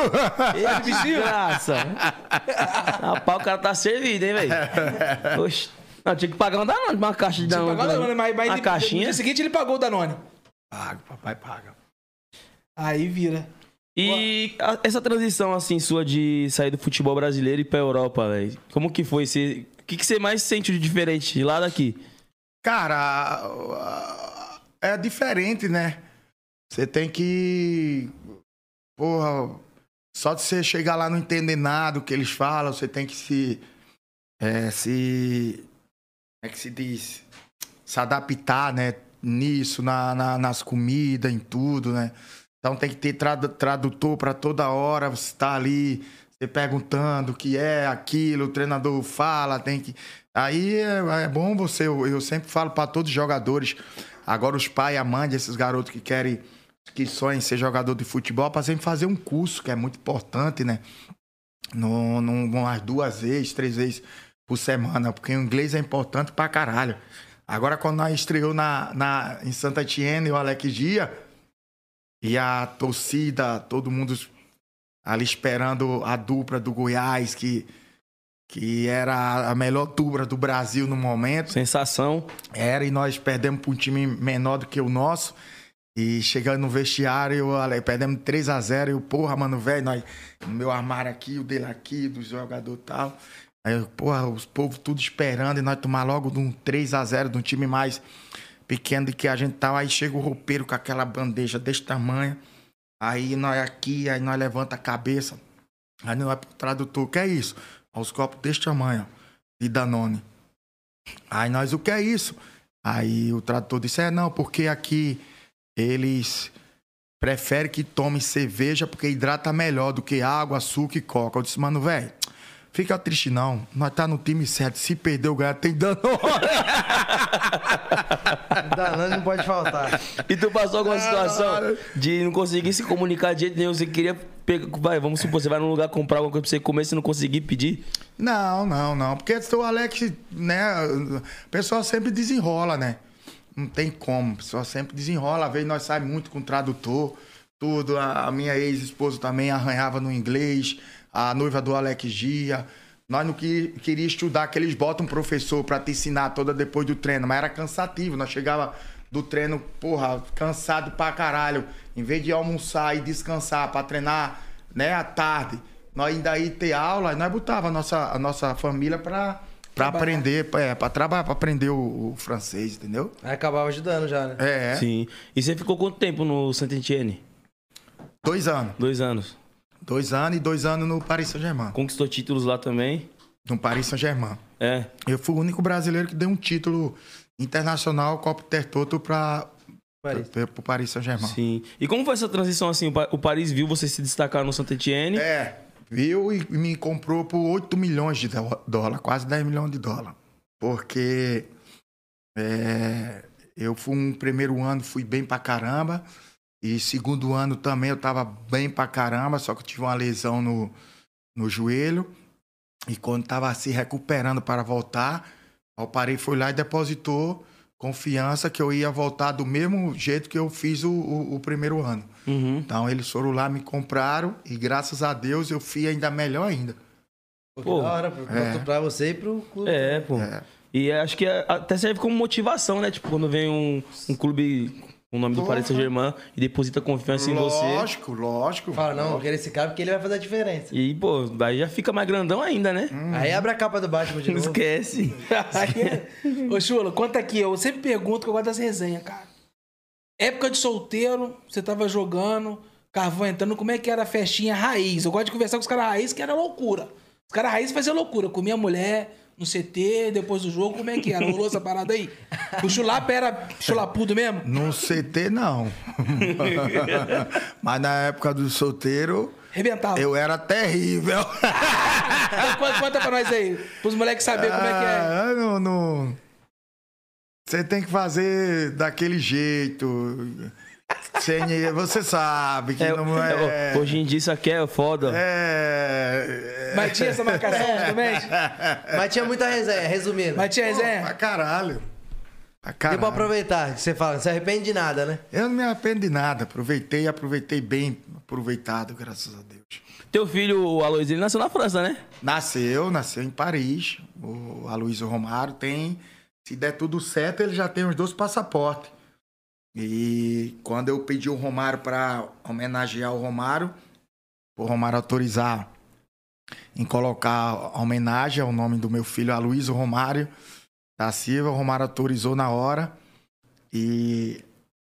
Ei, desgraça. Rapaz, o cara tá servido, hein, velho? Oxe. Não, tinha que pagar uma Danone, uma caixa de Danone. pagou o Danone, mas, mas uma ele- caixinha. no dia seguinte ele pagou o Danone. paga, papai paga. Aí vira. E a- essa transição, assim, sua de sair do futebol brasileiro e ir pra Europa, velho? Como que foi? Você- O que, que você mais sente de diferente lá daqui? Cara, é diferente, né? Você tem que. Porra, só de você chegar lá não entender nada do que eles falam, você tem que se. É, se. É que se diz? Se adaptar, né? Nisso, na, na- nas comidas, em tudo, né? Então tem que ter tradu- tradutor para toda hora, você tá ali, você perguntando o que é aquilo, o treinador fala, tem que. Aí é, é bom você, eu, eu sempre falo para todos os jogadores, agora os pais a mãe desses garotos que querem, que sonham ser jogador de futebol, para sempre fazer um curso, que é muito importante, né? No, no, umas duas vezes, três vezes por semana, porque o inglês é importante pra caralho. Agora, quando nós estreou na, na, em Santa Etienne, o Alex Dia, e a torcida, todo mundo ali esperando a dupla do Goiás, que, que era a melhor dupla do Brasil no momento. Sensação. Era, e nós perdemos para um time menor do que o nosso. E chegando no vestiário, perdemos 3 a 0 E eu, porra, mano, velho, nós, o meu armário aqui, o dele aqui, do jogador e tal. Aí, porra, os povos tudo esperando e nós tomar logo de um 3 a 0 de um time mais pequeno do que a gente tava. Aí chega o roupeiro com aquela bandeja desse tamanho. Aí nós aqui, aí nós levanta a cabeça. Aí nós vai pro tradutor, que é isso? Os copos desse tamanho, de Danone. Aí nós, o que é isso? Aí o tradutor disse, é não, porque aqui eles preferem que tome cerveja porque hidrata melhor do que água, açúcar e coca. Eu disse, mano, velho, fica triste não. Nós tá no time certo. Se perder o ganhar, tem dano. Danone não pode faltar. E tu passou alguma situação de não conseguir se comunicar de jeito nenhum? Você queria pegar. Vai, vamos supor, você vai num lugar comprar alguma coisa pra você comer, você não conseguir pedir? Não, não, não. Porque o Alex, né? O pessoal sempre desenrola, né? Não tem como. O pessoal sempre desenrola. Às vezes nós saímos muito com tradutor, tudo. A minha ex-esposa também arranhava no inglês. A noiva do Alex Gia. Nós não que, queria estudar, que eles botam um professor pra te ensinar toda depois do treino. Mas era cansativo. Nós chegava do treino, porra, cansado pra caralho. Em vez de almoçar e descansar pra treinar, né, à tarde nós ainda ia ter aula, nós botava a nossa, a nossa família pra, pra aprender, é, pra trabalhar, pra aprender o, o francês, entendeu? Aí acabava ajudando já, né? É, Sim. E você ficou quanto tempo no Saint-Etienne? dois anos. Dois anos. Dois anos e dois anos no Paris Saint-Germain. Conquistou títulos lá também. No Paris Saint-Germain. É. Eu fui o único brasileiro que deu um título internacional Copa Intertoto Paris. pra, pro Paris Saint-Germain. Sim. E como foi essa transição assim? O Pa- O Paris viu você se destacar no Saint-Etienne. É, viu e me comprou por 8 milhões de dó- dólar, quase 10 milhões de dólar. Porque é, eu fui um primeiro ano, fui bem pra caramba. E segundo ano também eu tava bem pra caramba, só que eu tive uma lesão no, no joelho. E quando tava se recuperando para voltar, o Parei foi lá e depositou confiança que eu ia voltar do mesmo jeito que eu fiz o- o- o primeiro ano. Uhum. Então eles foram lá, me compraram e graças a Deus eu fui ainda melhor ainda. Pô, da hora, é. pra você e pro clube. É, pô. É. E acho que até serve como motivação, né? Tipo, quando vem um, um clube o nome do. Paris Saint-Germain e deposita confiança em você. Lógico, lógico. Fala, não, eu quero esse cara porque ele vai fazer a diferença. E, pô, aí já fica mais grandão ainda, né? Aí abre a capa do Batman de Não novo. esquece. Ô, Chula, conta aqui. Eu sempre pergunto que eu gosto das resenhas, cara. Época de solteiro, você tava jogando, carvão entrando, como é que era a festinha raiz? Eu gosto de conversar com os caras raiz, que era loucura. Os caras raiz faziam loucura. Comia mulher no CT, depois do jogo, como é que era? Rolou essa parada aí? O chulapa era chulapudo mesmo? No CT, não. Mas na época do solteiro, Arrebentava. Eu era terrível. Então, conta, conta pra nós aí, pros moleques saberem como é que é. Ah, não, não... Você tem que fazer daquele jeito. Sem... Você sabe que É, não é. Hoje em dia isso aqui é foda. É. Mas tinha essa marcação antigamente? Mas tinha muita resenha, resumindo. Mas tinha Pô, resenha? pra caralho. Pra Deu caralho. pra aproveitar, que você fala, não se arrepende de nada, né? Eu não me arrependo de nada. Aproveitei, aproveitei bem aproveitado, graças a Deus. Teu filho, o Aloysio, ele nasceu na França, né? Nasceu, nasceu em Paris. O Aloysio Romário tem, se der tudo certo, ele já tem os dois passaportes. E quando eu pedi o Romário para homenagear o Romário, o Romário autorizar em colocar a homenagem ao nome do meu filho Aloysio Romário da Silva, o Romário autorizou na hora. E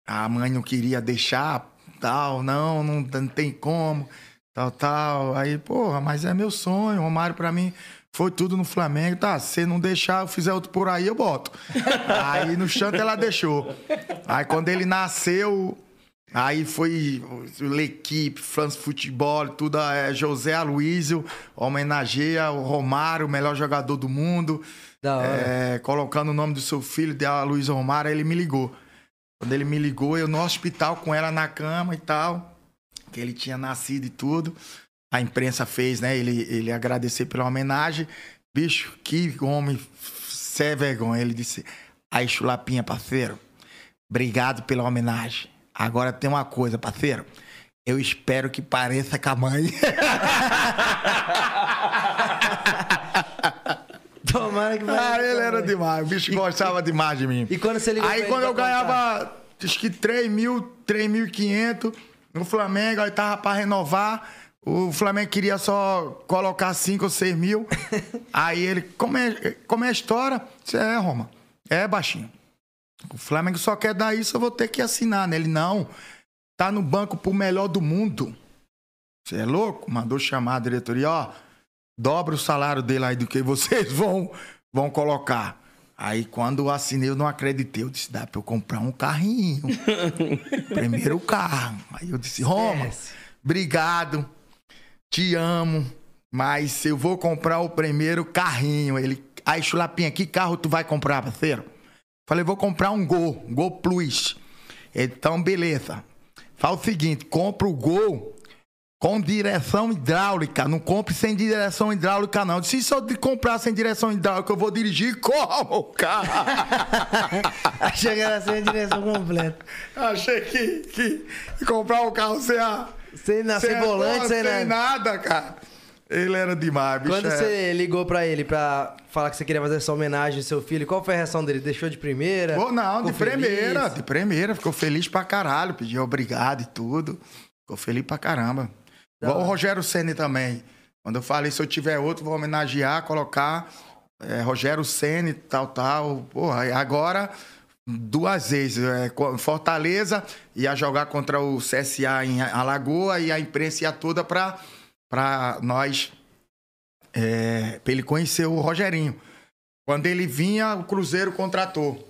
a mãe não queria deixar, tal, não, não, não tem como tal, tal. Aí, porra, mas é meu sonho. Romário, pra mim, foi tudo no Flamengo. Tá, se não deixar, eu fizer outro por aí, eu boto. aí no chante ela deixou. Aí quando ele nasceu, aí foi l'equipe, France Futebol, tudo, é, José Aloysio, homenageia o Romário, o melhor jogador do mundo. É, colocando o nome do seu filho, de Aloysio Romário, aí ele me ligou. Quando ele me ligou, eu no hospital com ela na cama e tal que ele tinha nascido e tudo. A imprensa fez, né? Ele, ele agradecer pela homenagem. Bicho, que homem sem vergonha. Ele disse: Aí, chulapinha, parceiro, obrigado pela homenagem. Agora tem uma coisa, parceiro. Eu espero que pareça com a mãe. Tomara que ah, ele era demais. O bicho gostava demais de mim. E quando você ligou Aí pra quando ele eu pra ganhava, acho que 3 mil, 3.500 no Flamengo, aí tava pra renovar. O Flamengo queria só colocar 5 ou 6 mil. aí ele, como é, como é a história? Você é, Roma. É, baixinho. O Flamengo só quer dar isso, eu vou ter que assinar. Né? Ele, não. Tá no banco pro melhor do mundo. Você é louco? Mandou chamar a diretoria, ó. Dobra o salário dele aí do que vocês vão, vão colocar. Aí quando eu assinei, eu não acreditei. Eu disse, dá pra eu comprar um carrinho. Primeiro carro. Aí eu disse, Roma, obrigado. Te amo. Mas eu vou comprar o primeiro carrinho. Ele, aí, Chulapinha, que carro tu vai comprar, parceiro? Falei, vou comprar um Gol, um Gol Plus. Então, beleza. Fala o seguinte, compra o Gol com direção hidráulica. Não compre sem direção hidráulica, não. Se só de comprar sem direção hidráulica, eu vou dirigir como, cara? Achei que era sem direção completa. Achei que, que, comprar um carro sem a... Sem, na, sem a- volante, sem sem nada. nada, cara. Ele era demais, bicho. Quando é- você ligou pra ele pra falar que você queria fazer essa homenagem ao seu filho, qual foi a reação dele? Deixou de primeira? Pô, não, de Ficou primeira, feliz? de primeira. Ficou feliz pra caralho. Pediu obrigado e tudo. Ficou feliz pra caramba. Da Igual o. Rogério Ceni também. Quando eu falei, se eu tiver outro, vou homenagear, colocar é, Rogério Ceni, tal, tal. Porra, e agora, duas vezes. É, Fortaleza ia jogar contra o CSA em Alagoa e a imprensa ia toda pra, pra nós, é, pra ele conhecer o Rogerinho. Quando ele vinha, o Cruzeiro contratou.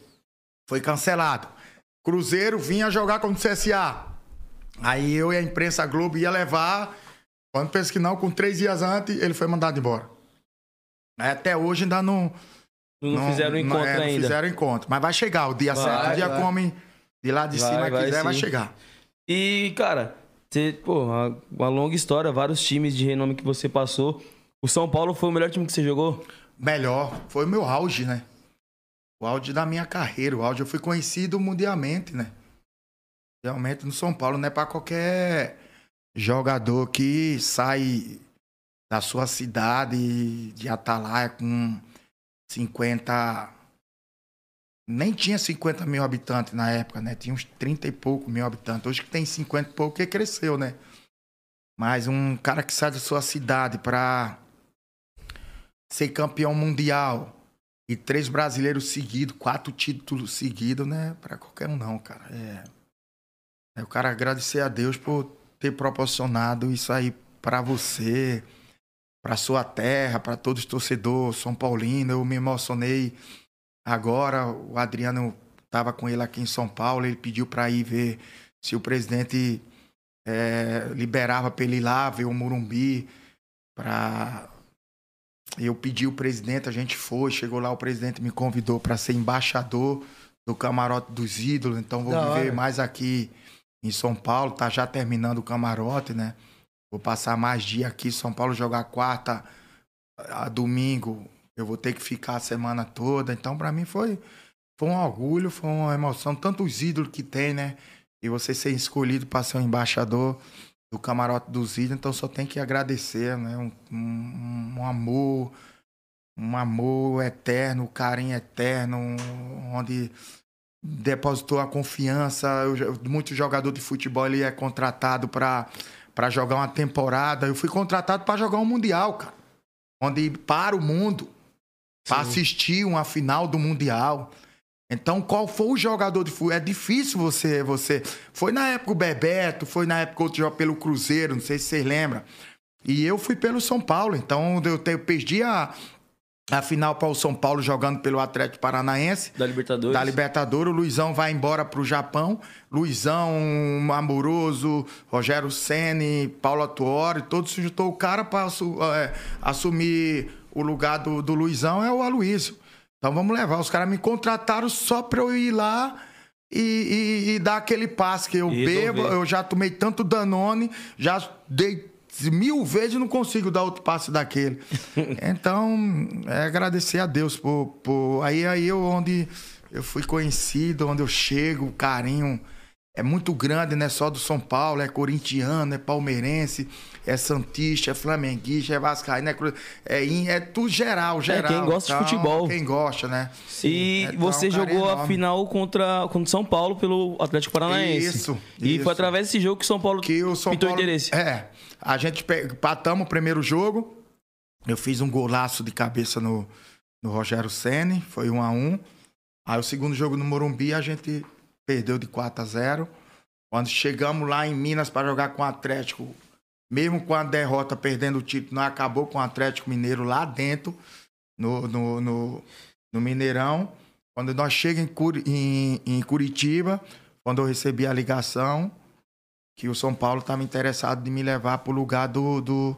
Foi cancelado. Cruzeiro vinha jogar contra o CSA. Aí eu e a imprensa Globo ia levar. Quando pensa que não, com três dias antes, ele foi mandado embora. Até hoje ainda não. Não, fizeram o encontro é, não ainda. fizeram encontro. Mas vai chegar. O dia Vai, certo, o dia vai. come de lá de Vai, cima vai quiser, vai sim. chegar. E, cara, você, pô, uma, uma longa história, vários times de renome que você passou. O São Paulo foi o melhor time que você jogou? Melhor. Foi o meu auge, né? O auge da minha carreira. O auge eu fui conhecido mundialmente, né? Realmente no São Paulo não é pra qualquer jogador que sai da sua cidade de Atalaia com 50. Nem tinha 50 mil habitantes na época, né? Tinha uns 30 e pouco mil habitantes. Hoje que tem 50 e pouco, que cresceu, né? Mas um cara que sai da sua cidade pra ser campeão mundial e três brasileiros seguidos, quatro títulos seguidos, né? Pra qualquer um não, cara. É, é o cara agradecer a Deus por ter proporcionado isso aí pra você, pra sua terra, pra todos os torcedores, São Paulino. Eu me emocionei agora. O Adriano tava com ele aqui em São Paulo, ele pediu pra ir ver se o presidente é, liberava pra ele ir lá ver o Morumbi. Pra... Eu pedi o presidente, a gente foi, chegou lá, o presidente me convidou para ser embaixador do camarote dos ídolos. Então vou Da viver hora. mais aqui em São Paulo. Tá já terminando o camarote, né? Vou passar mais dia aqui. São Paulo jogar quarta a domingo. Eu vou ter que ficar a semana toda. Então, para mim, foi, foi um orgulho, foi uma emoção. Tantos ídolos que tem, né? E você ser escolhido para ser um embaixador do camarote dos ídolos. Então, só tem que agradecer, né? Um, um, um amor, um amor eterno, um carinho eterno, onde depositou a confiança. Eu, muito jogador de futebol ele é contratado para para jogar uma temporada. Eu fui contratado para jogar um mundial, cara. Onde para o mundo para assistir uma final do mundial. Então, qual foi o jogador de futebol? É difícil você você foi na época o Bebeto, foi na época outro jogo pelo Cruzeiro, não sei se vocês lembram. E eu fui pelo São Paulo, então eu, te- eu perdi a a final para o São Paulo jogando pelo Atlético Paranaense. Da Libertadores. Da Libertadores, o Luizão vai embora pro Japão. Luizão, Amoroso, Rogério Ceni, Paulo Atuori, todos se juntou. O cara para assumir o lugar do, do Luizão é o Aloysio. Então vamos levar. Os caras me contrataram só para eu ir lá e, e- e dar aquele passe que eu E bebo. Eu já tomei tanto Danone, já dei mil vezes não consigo dar outro passe daquele. então, é agradecer a Deus por, por aí aí eu onde eu fui conhecido, onde eu chego, o carinho é muito grande, não é só do São Paulo, é corintiano, é palmeirense, é santista, é flamenguista, é vascaíno, é, cru- é, é tudo geral, geral. quem gosta de Então, futebol. Quem gosta, né? E Então, você um carinho jogou a enorme. final contra, contra o São Paulo pelo Atlético Paranaense. Isso, E isso. foi através desse jogo que o São Paulo que o São pintou Paulo, interesse. É, a gente empatamos o primeiro jogo. Eu fiz um golaço de cabeça no, no Rogério Ceni, foi 1 a 1. Aí o segundo jogo no Morumbi a gente perdeu de 4 a 0. Quando chegamos lá em Minas para jogar com o Atlético, mesmo com a derrota perdendo o título, nós acabou com o Atlético Mineiro lá dentro, no, no, no, no Mineirão. Quando nós chegamos em, Curi- em- em Curitiba, quando eu recebi a ligação, que o São Paulo estava interessado em me levar pro lugar do, do,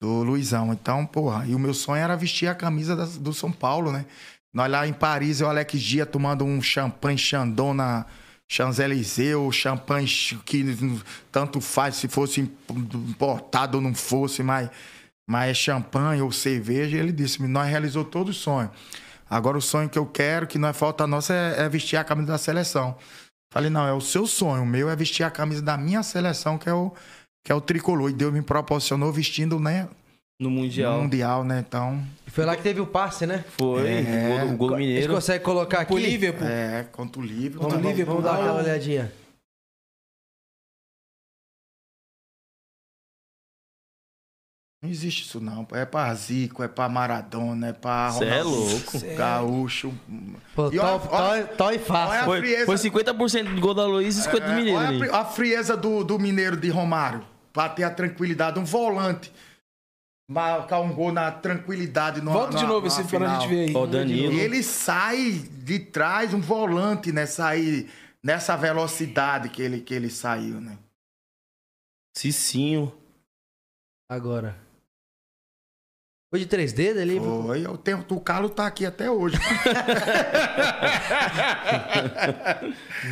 do Luizão. Então, porra, e o meu sonho era vestir a camisa das- do São Paulo, né? Nós lá em Paris, eu Alex Dia tomando um champanhe Chandon na Champs-Élysées, champanhe que tanto faz se fosse importado ou não fosse, mas, mas é champanhe ou cerveja. Ele disse, nós realizou todo o sonho. Agora o sonho que eu quero, que não é falta nossa, é, é vestir a camisa da seleção. Falei, não, é o seu sonho. O meu é vestir a camisa da minha seleção, que é o, que é o tricolor. E Deus me proporcionou vestindo, né? No No Mundial. Mundial, né? Então, Foi lá que teve o passe, né? Foi. É. O gol, o gol do Mineiro. consegue colocar aqui? Pro Liverpool. é, contra o Liverpool. Vamos, Contra o né? vamos, vamos dar Liverpool. aquela olhadinha. Não existe isso, não. É pra Zico, é pra Maradona, é pra Cê é Ronaldo louco. Gaúcho. Pô, E tal, olha- tal, tal e fácil. Foi, frieza- foi 50% do gol da Luiz e 50% do É, Mineiro. olha a a, frieza do, do Mineiro de Romário. Pra ter a tranquilidade. Um volante. Marcar um gol na tranquilidade. Numa, Volta de novo esse final. gente ver aí. Ó, Danilo. E ele sai de trás, um volante, né? Sair nessa velocidade que ele, que ele saiu, né? Cicinho. Agora. Foi de três dedos ali? Foi, eu tenho, o Carlos tá aqui até hoje.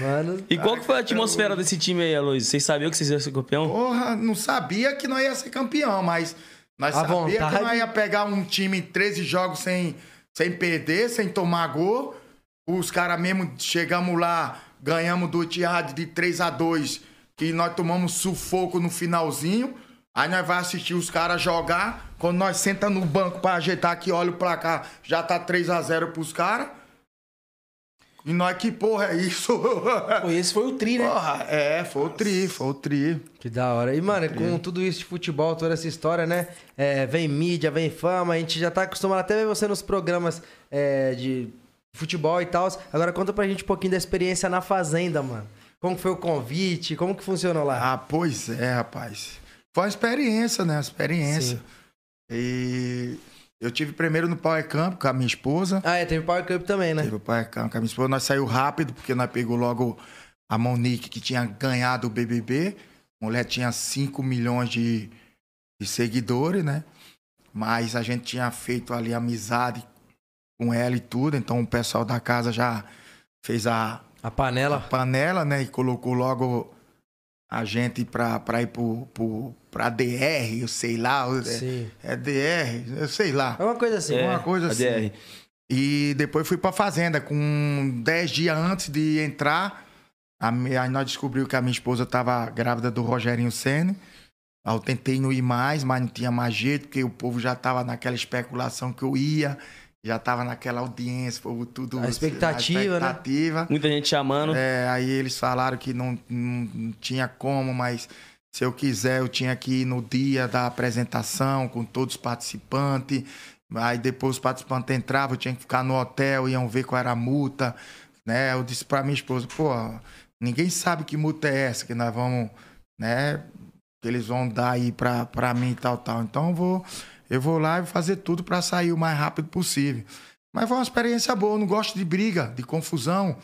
Mano. E qual que foi a atmosfera desse time aí, Aloysio? Vocês sabiam que vocês iam ser campeão? Porra, não sabia que nós ia ser campeão, mas nós sabia que nós ia pegar um time em 13 jogos sem, sem perder, sem tomar gol. Os caras mesmo chegamos lá, ganhamos do Etihad de 3 a 2 que nós tomamos sufoco no finalzinho. Aí nós vai assistir os caras jogar. Quando nós senta no banco pra ajeitar aqui, olha o placar, já tá 3 a 0 pros caras. E nós, que porra é isso? Pô, esse foi o tri, né? Porra, é, foi o tri, foi o tri. Que da hora. E, mano, com tudo isso de futebol, toda essa história, né? É, vem mídia, vem fama, a gente já tá acostumado até ver você nos programas é, de futebol e tal. Agora conta pra gente um pouquinho da experiência na Fazenda, mano. Como foi o convite? Como que funcionou lá? Ah, pois é, rapaz. Foi uma experiência, né? Uma experiência. Sim. E eu tive primeiro no Power Camp com a minha esposa. Ah, é, teve Power Cup também, né? Teve o Power Camp com a minha esposa. Nós saímos rápido, porque nós pegou logo a Monique, que tinha ganhado o BBB. A mulher tinha 5 milhões de, de seguidores, né? Mas a gente tinha feito ali amizade com ela e tudo, então o pessoal da casa já fez a, A panela. a panela, né? E colocou logo a gente pra, pra ir pro, pro, pra DR, eu sei lá. é- Sim. É, DR, eu sei lá. É uma coisa assim. É, uma coisa assim. DR. E depois fui pra fazenda, com 10 dias antes de entrar. Aí nós descobrimos que a minha esposa tava grávida do Rogerinho Senna. Aí eu tentei não ir mais, mas não tinha mais jeito, porque o povo já tava naquela especulação que eu ia, já tava naquela audiência, o povo tudo. A expectativa, né? a expectativa. Muita gente chamando. É, aí eles falaram que não, não, não tinha como, mas se eu quiser, eu tinha que ir no dia da apresentação com todos os participantes. Aí depois os participantes entravam, eu tinha que ficar no hotel, iam ver qual era a multa. Né? Eu disse pra minha esposa, pô, ninguém sabe que multa é essa que nós vamos, né? Que eles vão dar aí pra, pra mim e tal, tal. Então eu vou, eu vou lá e vou fazer tudo pra sair o mais rápido possível. Mas foi uma experiência boa, eu não gosto de briga, de confusão.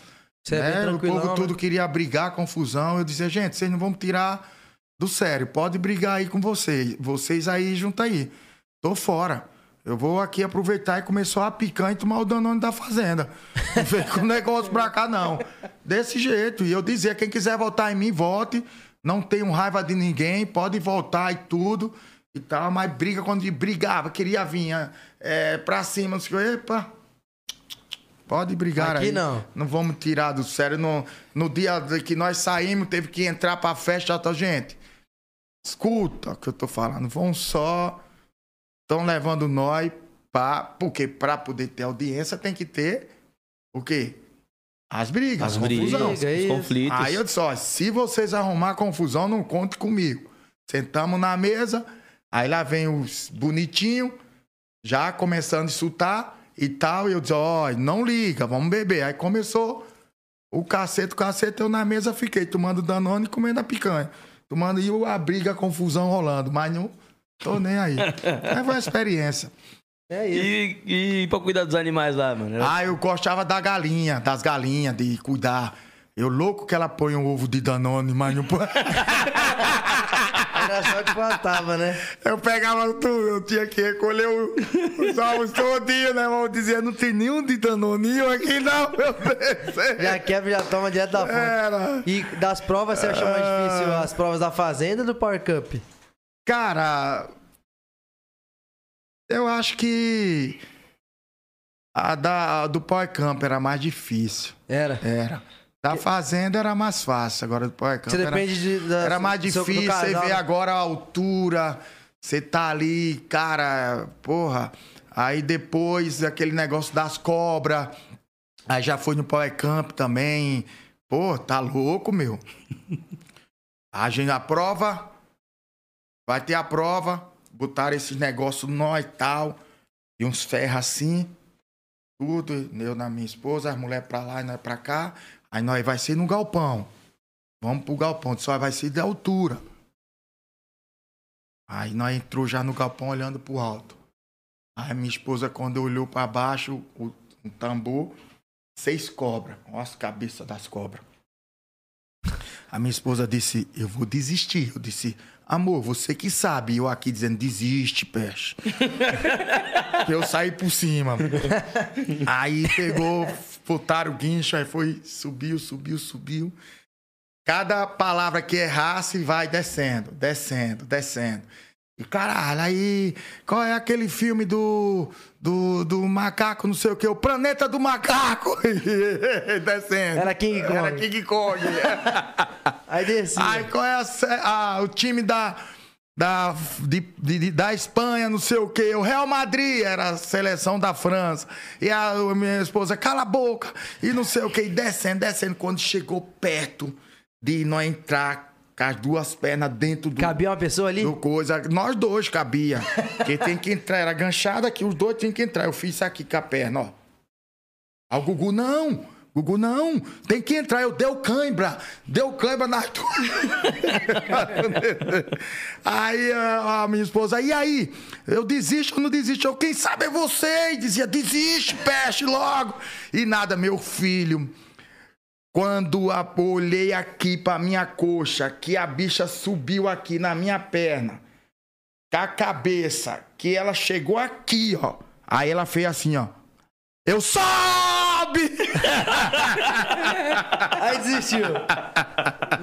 Você é né? O tranquilão, povo né? tudo queria brigar, confusão. Eu dizia, gente, vocês não vão tirar do sério. Pode brigar aí com vocês. Vocês aí, junta aí. Tô fora. Eu vou aqui aproveitar e começar a picanha e tomar o Danone da fazenda. Não vem com negócio pra cá, não. Desse jeito. E eu dizia, quem quiser votar em mim, vote. Não tenho raiva de ninguém, pode votar e tudo. E tal, mas briga quando brigava, queria vir é, pra cima, não sei o que. Epa, Pode brigar Aqui aí. não. Não vamos tirar do sério. No, no dia que nós saímos, teve que entrar pra festa. Tá, gente, escuta o que eu tô falando. Vão só. Estão levando nós pra. Porque pra poder ter audiência tem que ter o quê? As brigas, As a brigas, confusão. os isso. conflitos. Aí eu disse, ó, se vocês arrumar confusão, não conte comigo. Sentamos na mesa, aí lá vem os bonitinhos, já começando a insultar e tal. E eu disse, ó, não liga, vamos beber. Aí começou o cacete, o cacete, eu na mesa fiquei tomando Danone e comendo a picanha. Tomando e a briga, a confusão rolando, mas não tô nem aí. Aí foi uma experiência. É isso. E, e pra cuidar dos animais lá, mano? Ah, eu gostava da galinha, das galinhas, de cuidar. Eu louco que ela põe um ovo de Danone, mas não põe. Era só que faltava, né? Eu pegava tudo, eu tinha que recolher os ovos todinhos, né? Vamos dizer, não tem nenhum de danoninho aqui não, meu Deus. Já quebra, já toma direto da fonte. Era. E das provas, você achou mais Ah. difícil as provas da Fazenda ou do Power Cup? Cara, eu acho que a da, a do Power Camp era mais difícil. Era. Era. Da Fazenda era mais fácil, agora do Power Camp Você era... depende de, da, Era mais seu- difícil, você vê agora a altura, você tá ali, cara, porra. Aí depois aquele negócio das cobras, aí já foi no Power Camp também. Pô, tá louco, meu. A gente, a prova, vai ter a prova, botaram esses negócios nós e tal, e uns ferros assim, tudo, eu na minha esposa, as mulheres pra lá e nós pra cá. Aí nós vai ser no galpão. Vamos pro galpão, só vai ser de altura. Aí nós entrou já no galpão olhando pro alto. Aí minha esposa, quando olhou pra baixo, o, tambor, seis cobras. Olha as cabeças das cobras. A minha esposa disse, eu vou desistir. Eu disse, amor, você que sabe. Eu aqui dizendo, desiste. Que eu saí por cima. Aí pegou, botaram o guincho, aí foi, subiu, subiu, subiu. Cada palavra que errasse vai descendo, descendo, descendo. E caralho, aí, qual é aquele filme do, do, do macaco, não sei o que, o Planeta do Macaco? descendo. Era King Kong. Era King Kong. Aí descia. Aí qual é a a- o time da, da, de- de- da Espanha, não sei o quê? O Real Madrid era a seleção da França. E a, minha esposa, cala a boca. E não sei o quê. E descendo, descendo. Quando chegou perto de nós entrar com as duas pernas dentro do, Cabia uma pessoa ali? do coisa. Nós dois cabia. Porque tem que entrar. Era ganchada aqui, os dois tinham que entrar. Eu fiz isso aqui com a perna, ó. Aí o Gugu, não. Gugu, não. Tem que entrar. Eu dei o cãibra. Deu cãibra duas. aí a, a minha esposa, e aí? Eu desisto ou não desisto? Eu, quem sabe é você. E dizia, desiste, peste logo. E nada, meu filho. Quando a- olhei aqui pra minha coxa, que a bicha subiu aqui na minha perna, com a cabeça, que ela chegou aqui, ó. Aí ela fez assim, ó. Eu Aí desistiu.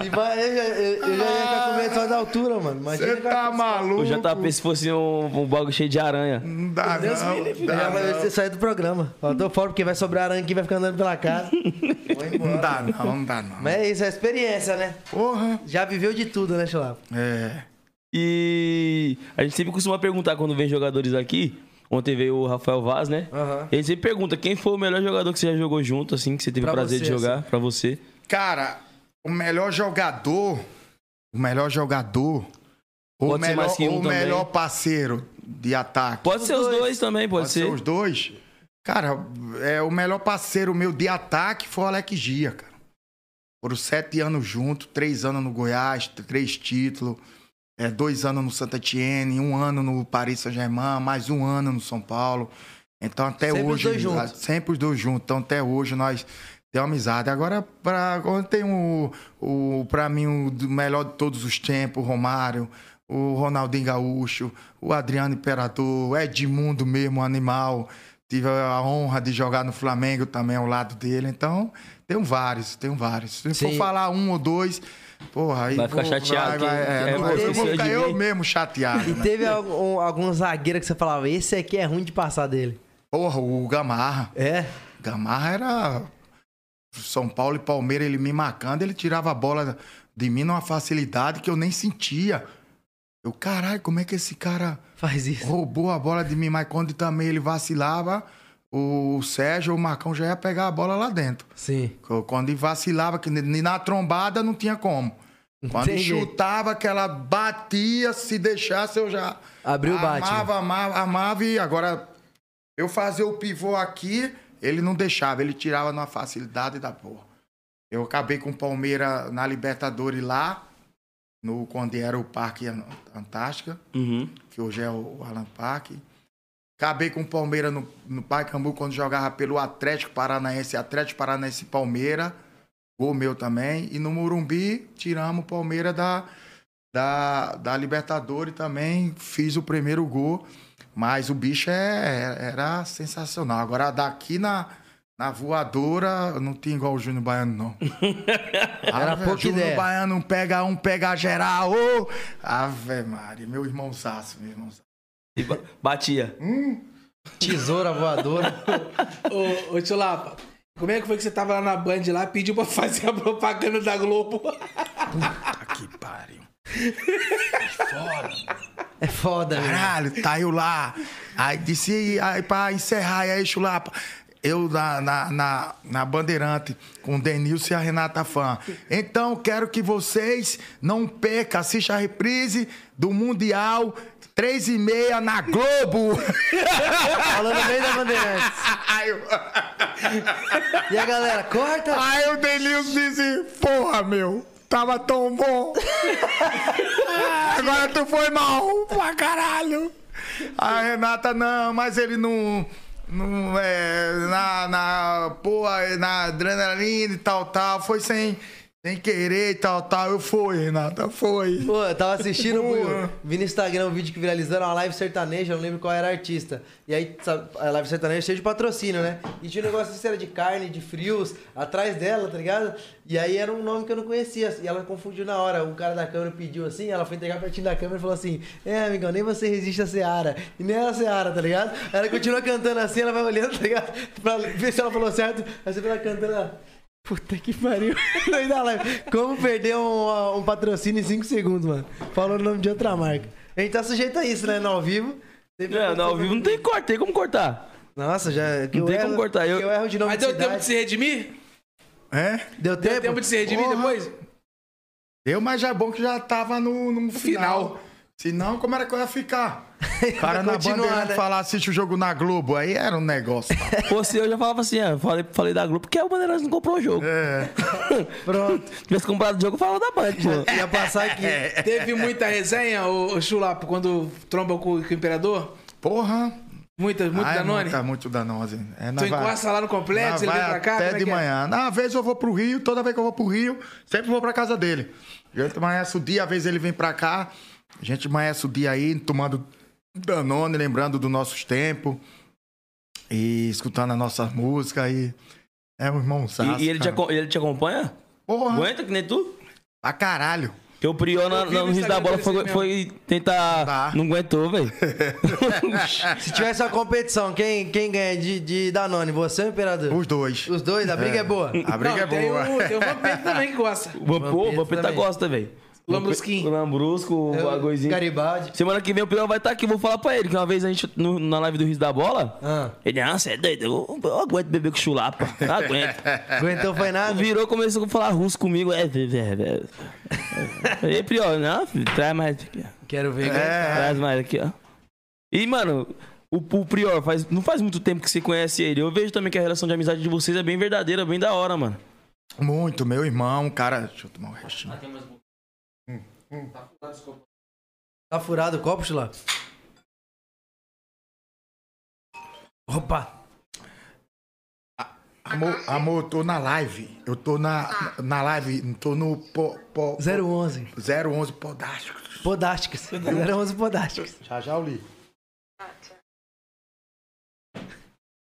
E eu, já- eu, eu já ia ficar com medo só da altura, mano. Você que tá maluco? Eu já tava pensando se fosse um, um bagulho cheio de aranha. Não dá, Deus não. me livre. dá, você sair do programa. Fala, tô fora porque vai sobrar aranha aqui vai ficar andando pela casa. Não dá, não, não dá, não. Mas é isso, é experiência, né? Porra. Já viveu de tudo, né, Chulapa? É. E a gente sempre costuma perguntar quando vem jogadores aqui. Ontem veio o Rafael Vaz, né? Aham. Ele sempre pergunta quem foi o melhor jogador que você já jogou junto, assim, que você teve Pra o prazer você, de jogar pra você. Cara, o melhor jogador, o melhor jogador, o Pode ser melhor, um o também. melhor parceiro de ataque. Pode Os ser os dois. dois também, pode, ser. os dois. Cara, é, o melhor parceiro meu de ataque foi o Alex Gia, cara. Foram sete anos juntos, três anos no Goiás, três títulos, é, dois anos no Santa Etienne, um ano no Paris Saint-Germain, mais um ano no São Paulo. Então até Sempre os hoje. dois juntos. Sempre os dois juntos. Então até hoje nós temos amizade. Agora, pra, quando tem o, o, pra mim, o melhor de todos os tempos, o Romário, o Ronaldinho Gaúcho, o Adriano Imperador, o Edmundo mesmo, o animal. Tive a honra de jogar no Flamengo também ao lado dele. Então, tenho vários, tenho vários. Se Sim. for falar um ou dois, porra, aí Vai ficar vou- chateado vai- vai- é, é você, eu vou seu ficar eu mesmo chateado. E né? teve algum, algum zagueiro que você falava, esse aqui é ruim de passar dele. Porra, o Gamarra. É? Gamarra era São Paulo e Palmeiras, ele me marcando, ele tirava a bola de mim numa facilidade que eu nem sentia. Eu, caralho, como é que esse cara Faz isso. roubou a bola de mim? Mas quando também ele vacilava, o Sérgio, o Marcão já ia pegar a bola lá dentro. Sim. Quando ele vacilava, que nem na trombada não tinha como. Quando Entendi. chutava, que ela batia, se deixasse, eu já Abriu o bate, amava, amava, amava. E agora, eu fazia o pivô aqui, ele não deixava, ele tirava numa facilidade da porra. Eu acabei com o Palmeiras na Libertadores lá, no, quando era o Parque An- Antártica, Uhum. que hoje é o Alan Parque. Acabei com o Palmeiras no, no Pacaembu quando jogava pelo Atlético Paranaense, Atlético Paranaense Palmeiras. Gol meu também. E no Morumbi, tiramos o Palmeiras da, da, da Libertadores também. Fiz o primeiro gol. Mas o bicho é, era sensacional. Agora daqui na, na voadora, não tinha igual o Júnior Baiano, não. Era Ave, pouca Júnior ideia. Baiano pega um, pega geral. Ô! Ave Maria, meu irmãozaço, meu irmãozaço. E ba- batia. Tesoura voadora. Ô, ô tio Lapa, como é que foi que você tava lá na Band lá, pediu pra fazer a propaganda da Globo? Tá que pariu. É foda, né? Caralho, tá eu lá. Aí disse, aí pra encerrar, e aí, Chulapa, eu na, na, na, na Bandeirante, com o Denilson e a Renata Fã. Então, quero que vocês não percam, assistam a reprise do Mundial, três e meia na Globo. Falando bem da Bandeirantes. E a galera, corta! aí o Denilson disse, porra, meu, tava tão bom. Agora tu foi mal pra caralho. A Renata, não, mas ele não. Não é. Na. na porra, na adrenalina e tal, tal. Foi sem, sem querer e tal, tal. Eu fui, Renata, foi. Pô, eu tava assistindo, vi no Instagram um vídeo que viralizou, uma live sertaneja, não lembro qual era a artista. E aí, sabe, a live sertaneja é cheia de patrocínio, né? E tinha um negócio assim, era de carne, de frios, atrás dela, tá ligado? E aí era um nome que eu não conhecia. E ela confundiu na hora. O cara da câmera pediu assim, ela foi entregar pertinho da câmera e falou assim: É, amigão, nem você resiste a Seara. E nem a Seara, tá ligado? Aí ela continua cantando assim, ela vai olhando, tá ligado? Pra ver se ela falou certo. Aí você vê ela cantando. Puta que pariu. No. Como perder um, um patrocínio em 5 segundos, mano? Falou o nome de outra marca. A gente tá sujeito a isso, né? No ao vivo. Sempre Não, não, ao vivo não tem corte, tem como cortar. Nossa, já. Que Não tem erro, como cortar, eu- que eu erro de nome Mas de deu tempo cidade. de se redimir? É? Deu Deu tempo? tempo de se redimir Porra. depois? Deu, mas já é bom que já tava no, no final. final. Senão, como era que eu ia ficar? O cara na bandeira né? falar assiste o jogo na Globo. Aí era um negócio. tá? Você, eu já falava assim, ah, falei, falei da Globo, porque o Bandeirantes não comprou o jogo. É. Pronto. Se tivesse comprado o jogo, eu falava da Band, pô. Ia passar aqui. Teve muita resenha, o, o Chulapo, quando tromba com, com o Imperador? Porra, Muita, muito Ah, é Danone? Muita, muito Danone. É, Tu vai- encosta lá no complexo, ele vem pra cá? Até é de que é? manhã. Na vez eu vou pro Rio, toda vez que eu vou pro Rio, sempre vou pra casa dele. A gente amanhece o dia, às vezes ele vem pra cá, a gente amanhece o dia aí, tomando Danone, lembrando dos nossos tempos. E escutando as nossas músicas e. É um irmão E, e ele, te, ele te acompanha? Porra, Aguenta que nem tu? pra caralho. Porque o Prior na, no da Bola foi, assim foi tentar. Tá. Não aguentou, velho. Se tivesse uma competição, quem, quem ganha de, de Danone? Você ou o Imperador? Os dois. Os dois? A briga é, boa? A briga Não, é tem boa. O, tem o Vampeta também que gosta. O Vampeta, Vampeta gosta, velho. Lambrusquinho. O Lambrusco, o Bagoizinho. Garibaldi. Semana que vem o Prior vai estar aqui, eu vou falar pra ele, que uma vez a gente, no- na live do Riso da Bola, Ah, ele, ah, você é doido, eu, eu aguento beber com chulapa, não aguento. aguentou foi nada? Virou, começou a falar russo comigo, é, é, é, é. E Prior, não, filho, traz mais aqui, ó. Quero ver. É. Traz mais aqui, ó. E, mano, o, o Prior, faz, não faz muito tempo que você conhece ele. Eu vejo também que a relação de amizade de vocês é bem verdadeira, bem da hora, mano. Muito, meu irmão, cara. Deixa eu tomar um restinho. Tá furado o copo, Chula? Opa! Amor, amor, eu tô na live. Eu tô na, na live, tô no po, po, 011. 011 Podástico. Podásticas. 011 Podásticas. Já já eu li.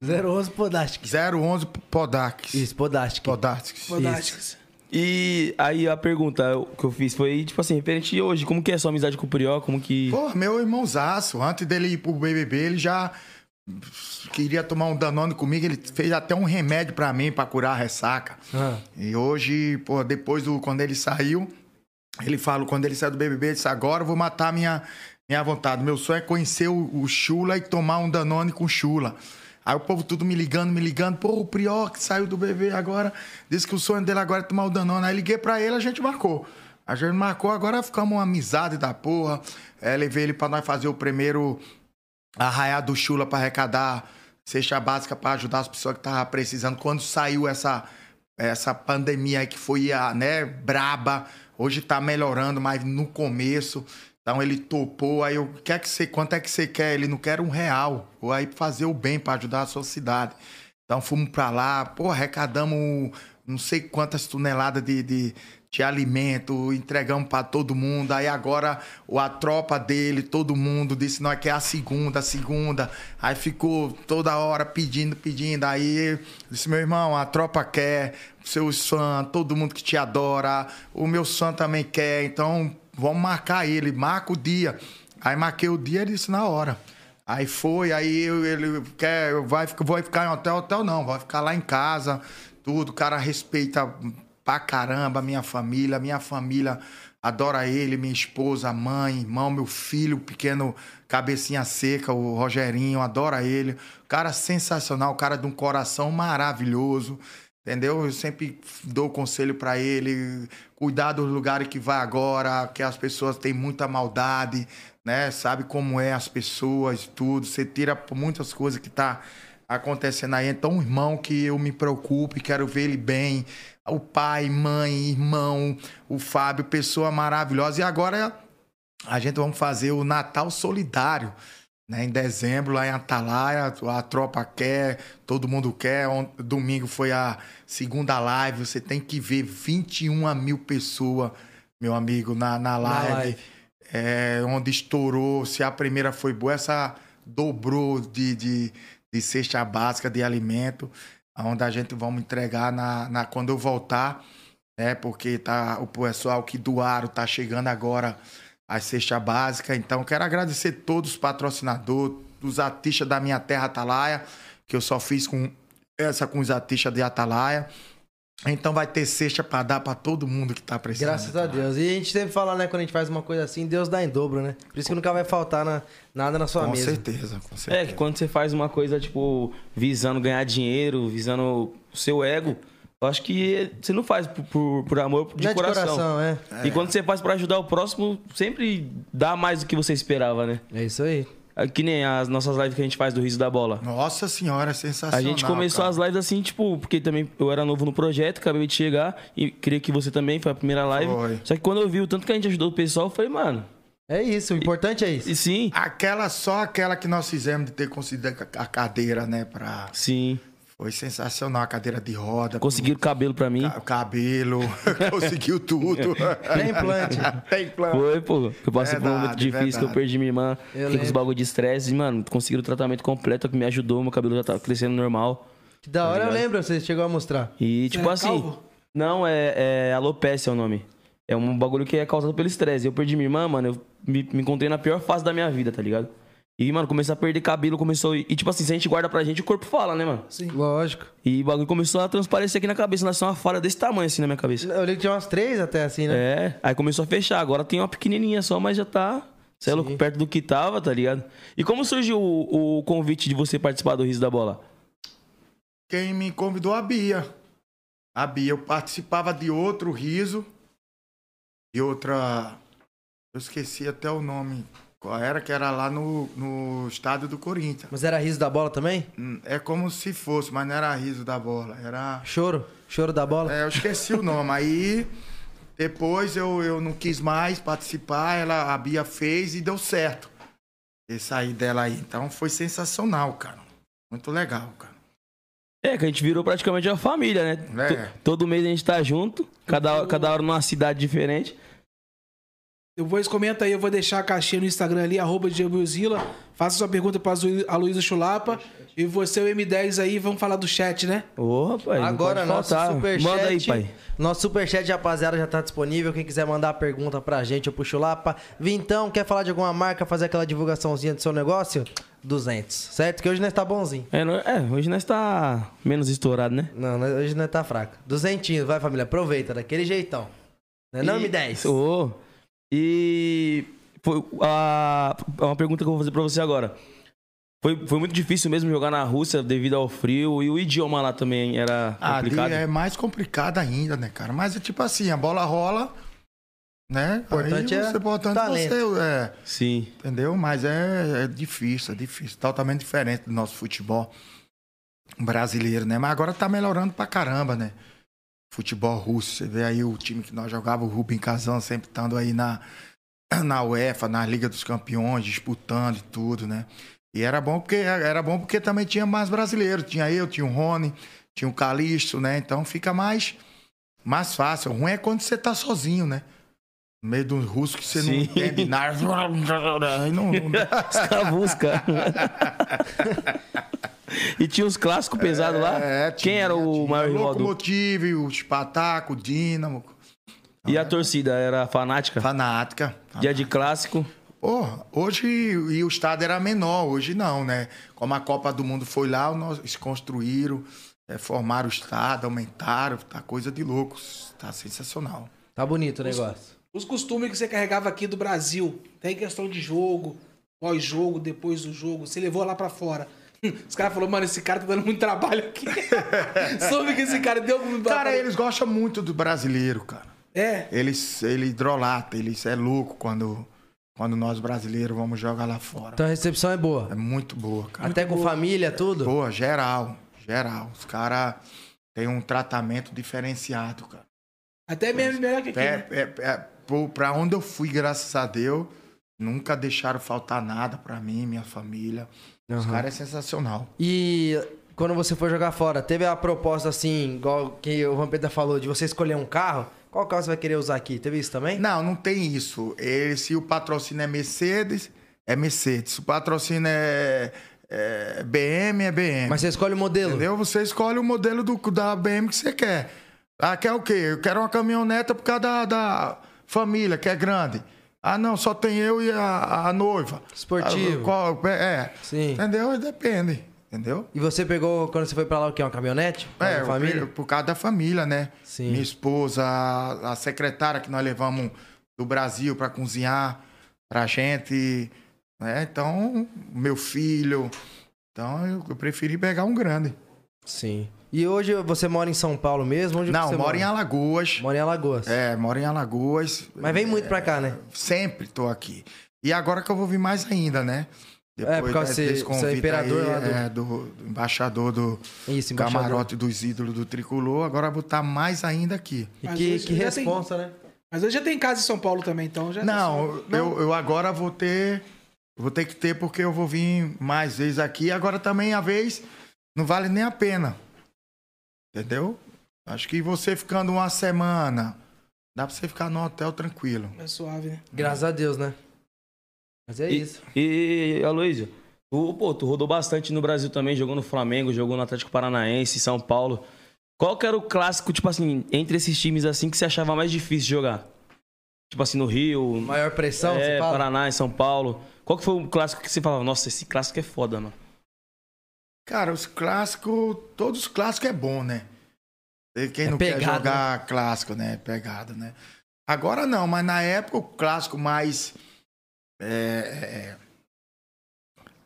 011 Podásticas. 011 Podax. Isso, Podásticas. Podax. Fodásticas. E aí a pergunta que eu fiz foi, tipo assim, referente de hoje, como que é a sua amizade com o Prior? Como que. Pô, meu irmãozaço. Antes dele ir pro BBB, ele já queria tomar um Danone comigo. Ele fez até um remédio pra mim, pra curar a ressaca. Ah. E hoje, pô, depois do quando ele saiu, ele falou, quando ele saiu do BBB, ele disse, agora eu vou matar minha, minha vontade. Meu sonho é conhecer o, o Chula e tomar um Danone com Chula. Aí o povo tudo me ligando, me ligando. Pô, o Prior que saiu do BBB agora, disse que o sonho dele agora é tomar o Danone. Aí liguei pra ele, a gente marcou. A gente marcou, agora ficamos uma amizade da porra. É, levei ele pra nós fazer o primeiro arraiar do Chula pra arrecadar cesta básica pra ajudar as pessoas que estavam precisando. Quando saiu essa, essa pandemia aí que foi né, braba, hoje tá melhorando, mas no começo. Então ele topou, aí eu, quer que você, quanto é que você quer? Ele não quer um real. Ou aí fazer o bem pra ajudar a sociedade. Então fomos pra lá, pô, arrecadamos não sei quantas toneladas de, de, de alimento, entregamos pra todo mundo. Aí agora a tropa dele, todo mundo disse, não, é que é a segunda, a segunda. Aí ficou toda hora pedindo, pedindo. Aí disse, meu irmão, a tropa quer, seus fãs, todo mundo que te adora, o meu fã também quer, então vamos marcar ele, marca o dia. Aí marquei o dia, ele disse na hora. Aí foi, aí ele quer, vai, vai ficar em hotel, hotel não, vai ficar lá em casa, tudo. O cara respeita pra caramba a minha família, minha família adora ele, minha esposa, mãe, irmão, meu filho, pequeno cabecinha seca, o Rogerinho, adora ele. Cara sensacional, cara de um coração maravilhoso. Entendeu? Eu sempre dou conselho pra ele, cuidar dos lugares que vai agora, que as pessoas têm muita maldade, né? Sabe como é as pessoas, tudo. Você tira muitas coisas que tá acontecendo aí. Então, um irmão que eu me preocupo e quero ver ele bem. O pai, mãe, irmão, o Fábio, pessoa maravilhosa. E agora a gente vamos fazer o Natal Solidário. Né, em dezembro, lá em Atalaia, a tropa quer, todo mundo quer. Domingo foi a segunda live. Você tem que ver 21 mil pessoas, meu amigo, na, na live. live. É, onde estourou. Se a primeira foi boa, essa dobrou de, de, de cesta básica de alimento. Onde a gente vamos entregar na, na, quando eu voltar, né? Porque tá, o pessoal que doaram tá chegando agora a cesta básica. Então, quero agradecer todos os patrocinadores, os artistas da minha terra Atalaia, que eu só fiz com essa com os artistas de Atalaia. Então vai ter cesta para dar para todo mundo que tá precisando. Graças a Deus. E a gente sempre fala, né, quando a gente faz uma coisa assim, Deus dá em dobro, né? Por isso que nunca vai faltar na- nada na sua Com mesa. certeza, com É, certeza. que quando você faz uma coisa, tipo, visando ganhar dinheiro, visando o seu ego, eu acho que você não faz por, por, por amor de Não é de coração. coração, é. E quando você faz pra ajudar o próximo, sempre dá mais do que você esperava, né? É isso aí. É Que nem as nossas lives que a gente faz do Riso da Bola. Nossa senhora, é sensacional. A gente começou cara. as lives assim, tipo, porque também eu era novo no projeto, acabei de chegar e creio que você também foi a primeira live. Foi. Só que quando eu vi o tanto que a gente ajudou o pessoal, eu falei, mano, É isso, o importante é isso. E sim, Aquela, só aquela que nós fizemos de ter conseguido a cadeira, né? Pra... sim. Foi sensacional, a cadeira de roda. Conseguiram cabelo pra mim. O cabelo, conseguiu tudo. Tem implante. Tem implante. Foi, pô. Eu passei por um momento Verdade, difícil, que eu verdade. perdi minha irmã. Eu Fiquei com os bagulho de estresse. E, mano, conseguiram o tratamento completo que me ajudou. Meu cabelo já tava crescendo normal. Que da hora eu ligado? lembro, você chegou a mostrar. E, tipo é assim. calvo? Não, é, é alopecia é o nome. É um bagulho que é causado pelo estresse. Eu perdi minha irmã, mano. Eu me, me encontrei na pior fase da minha vida, tá ligado? E, mano, comecei a perder cabelo, começou. E, tipo assim, se a gente guarda pra gente, o corpo fala, né, mano? Sim. Lógico. E o bagulho começou a transparecer aqui na cabeça. Nasceu uma falha desse tamanho, assim, na minha cabeça. Eu li que tinha umas três até assim, né? É, aí começou a fechar. Agora tem uma pequenininha só, mas já tá. Sei lá, perto do que tava, tá ligado? E como surgiu o, o convite de você participar do Riso da Bola? Quem me convidou a Bia. A Bia, eu participava de outro riso. De outra. Eu esqueci até o nome. Qual era? Que era lá no, no estádio do Corinthians. Mas era riso da bola também? Hum, É como se fosse, mas não era riso da bola. Era. Choro? Choro da bola? É, eu esqueci o nome. Aí depois eu, eu não quis mais participar, ela, a Bia fez e deu certo. Esse aí dela aí. Então foi sensacional, cara. Muito legal, cara. É, que a gente virou praticamente uma família, né? É. To- todo mês a gente tá junto, cada, cada hora numa cidade diferente. Depois comenta aí, eu vou deixar a caixinha no Instagram ali, arroba Diabuzila. Faça sua pergunta pra Luísa Chulapa. E você, o M10 aí, vamos falar do chat, né? Ô, rapaz. não Agora, pode nosso faltar. superchat. Manda aí, pai. Nosso superchat, rapaziada, já tá disponível. Quem quiser mandar pergunta pra gente, puxo lá. Pra... Vintão, quer falar de alguma marca, fazer aquela divulgaçãozinha do seu negócio? 200, certo? Que hoje nós tá bonzinho. É, não- é, hoje nós tá menos estourado, né? Não, nós- hoje nós tá fraco. Duzentinho, vai família, aproveita, daquele jeitão. Não é não, E- M10? Ô, E foi a, uma pergunta que eu vou fazer pra você agora. Foi, foi muito difícil mesmo jogar na Rússia devido ao frio e o idioma lá também era Ali complicado. é mais complicado ainda, né, cara? Mas é tipo assim, a bola rola, né? Importante Aí é você, importante talento. você, é, Sim. entendeu? Mas é, é difícil, é difícil. Totalmente diferente do nosso futebol brasileiro, né? Mas agora tá melhorando pra caramba, né? Futebol russo, você vê aí o time que nós jogávamos, o Rubem Kazan sempre estando aí na, na UEFA, na Liga dos Campeões, disputando e tudo, né? E era bom porque era bom porque também tinha mais brasileiros. Tinha eu, tinha o Rony, tinha o Calixto, né? Então fica mais, mais fácil. O ruim é quando você tá sozinho, né? No meio de um russo que você não Sim. entende nada. Não, não dá. E tinha os clássicos pesados lá. É, Quem tinha, era o tinha maior rival do... Locomotive, o Spartak, o Dínamo. E a torcida era fanática? Fanática. Dia de clássico. Pô, hoje e o estado era menor, hoje não, né? Como a Copa do Mundo foi lá, nós eles construíram, é, formaram o estado, aumentaram, tá coisa de loucos, tá sensacional. Tá bonito o negócio. Os costumes que você carregava aqui do Brasil. Tem questão de jogo, pós-jogo, depois do jogo. Você levou lá pra fora. Os caras falaram, mano, esse cara tá dando muito trabalho aqui. Soube que esse cara deu muito Cara, eles gostam muito do brasileiro, cara. É. Eles, ele hidrolata, eles é louco quando, quando nós brasileiros vamos jogar lá fora. Então a recepção é boa. É muito boa, cara. Até com família, tudo? Boa, geral, geral. Os caras têm um tratamento diferenciado, cara. Até mesmo melhor que aqui. É, né? é, é, pra onde eu fui, graças a Deus, nunca deixaram faltar nada pra mim, minha família. Os Aham. caras é sensacional. E quando você foi jogar fora, teve a proposta assim, igual que o Vampeta falou, de você escolher um carro? Qual carro você vai querer usar aqui? Teve isso também? Não, não tem isso. Ele, se o patrocínio é Mercedes, é Mercedes. Se o patrocínio é, é BM, é BM. Mas você escolhe o modelo. Entendeu? Você escolhe o modelo do, da BM que você quer. Ah, quer o quê? Eu quero uma caminhoneta por causa da, da família, que é grande. Ah, não, só tem eu e a, a noiva. Esportivo. Ah, qual- é. Sim. Entendeu? Depende. Entendeu? E você pegou, quando você foi pra lá, o quê? Uma caminhonete? É, família? por causa da família, né? Sim. Minha esposa, a, a secretária que nós levamos do Brasil para cozinhar pra gente, né? Então, meu filho. Então, eu, eu preferi pegar um grande. Sim. E hoje você mora em São Paulo mesmo? Onde Não, você moro mora? em Alagoas. Mora em Alagoas. É, moro em Alagoas. Mas vem muito pra cá, né? Sempre tô aqui. E agora que eu vou vir mais ainda, né? É, por causa de- de ser- ser imperador lá do- é, do... do embaixador do Isso, embaixador. camarote dos ídolos do tricolor, agora eu vou estar mais ainda aqui. E Mas que, hoje que já tem- responsa, né? Mas hoje já tem casa em São Paulo também, então já. Não, eu, eu agora vou ter. Vou ter que ter porque eu vou vir mais vezes aqui. Agora também a vez não vale nem a pena. Entendeu? Acho que você ficando uma semana, dá pra você ficar no hotel tranquilo. É suave, né? Graças a Deus, né? Mas é E- isso. E, Aloysio, tu, pô, tu rodou bastante no Brasil também, jogou no Flamengo, jogou no Atlético Paranaense, São Paulo. Qual que era o clássico, tipo assim, entre esses times assim que você achava mais difícil de jogar? Tipo assim, no Rio, Maior pressão, é, você fala? Paraná e São Paulo. Qual que foi o clássico que você falava, nossa, esse clássico é foda, mano? Cara, os clássicos, todos os clássicos é bom, né? Quem É não quer pegado, jogar clássico, né? Pegado, né? Agora não, mas na época o clássico mais. é, é,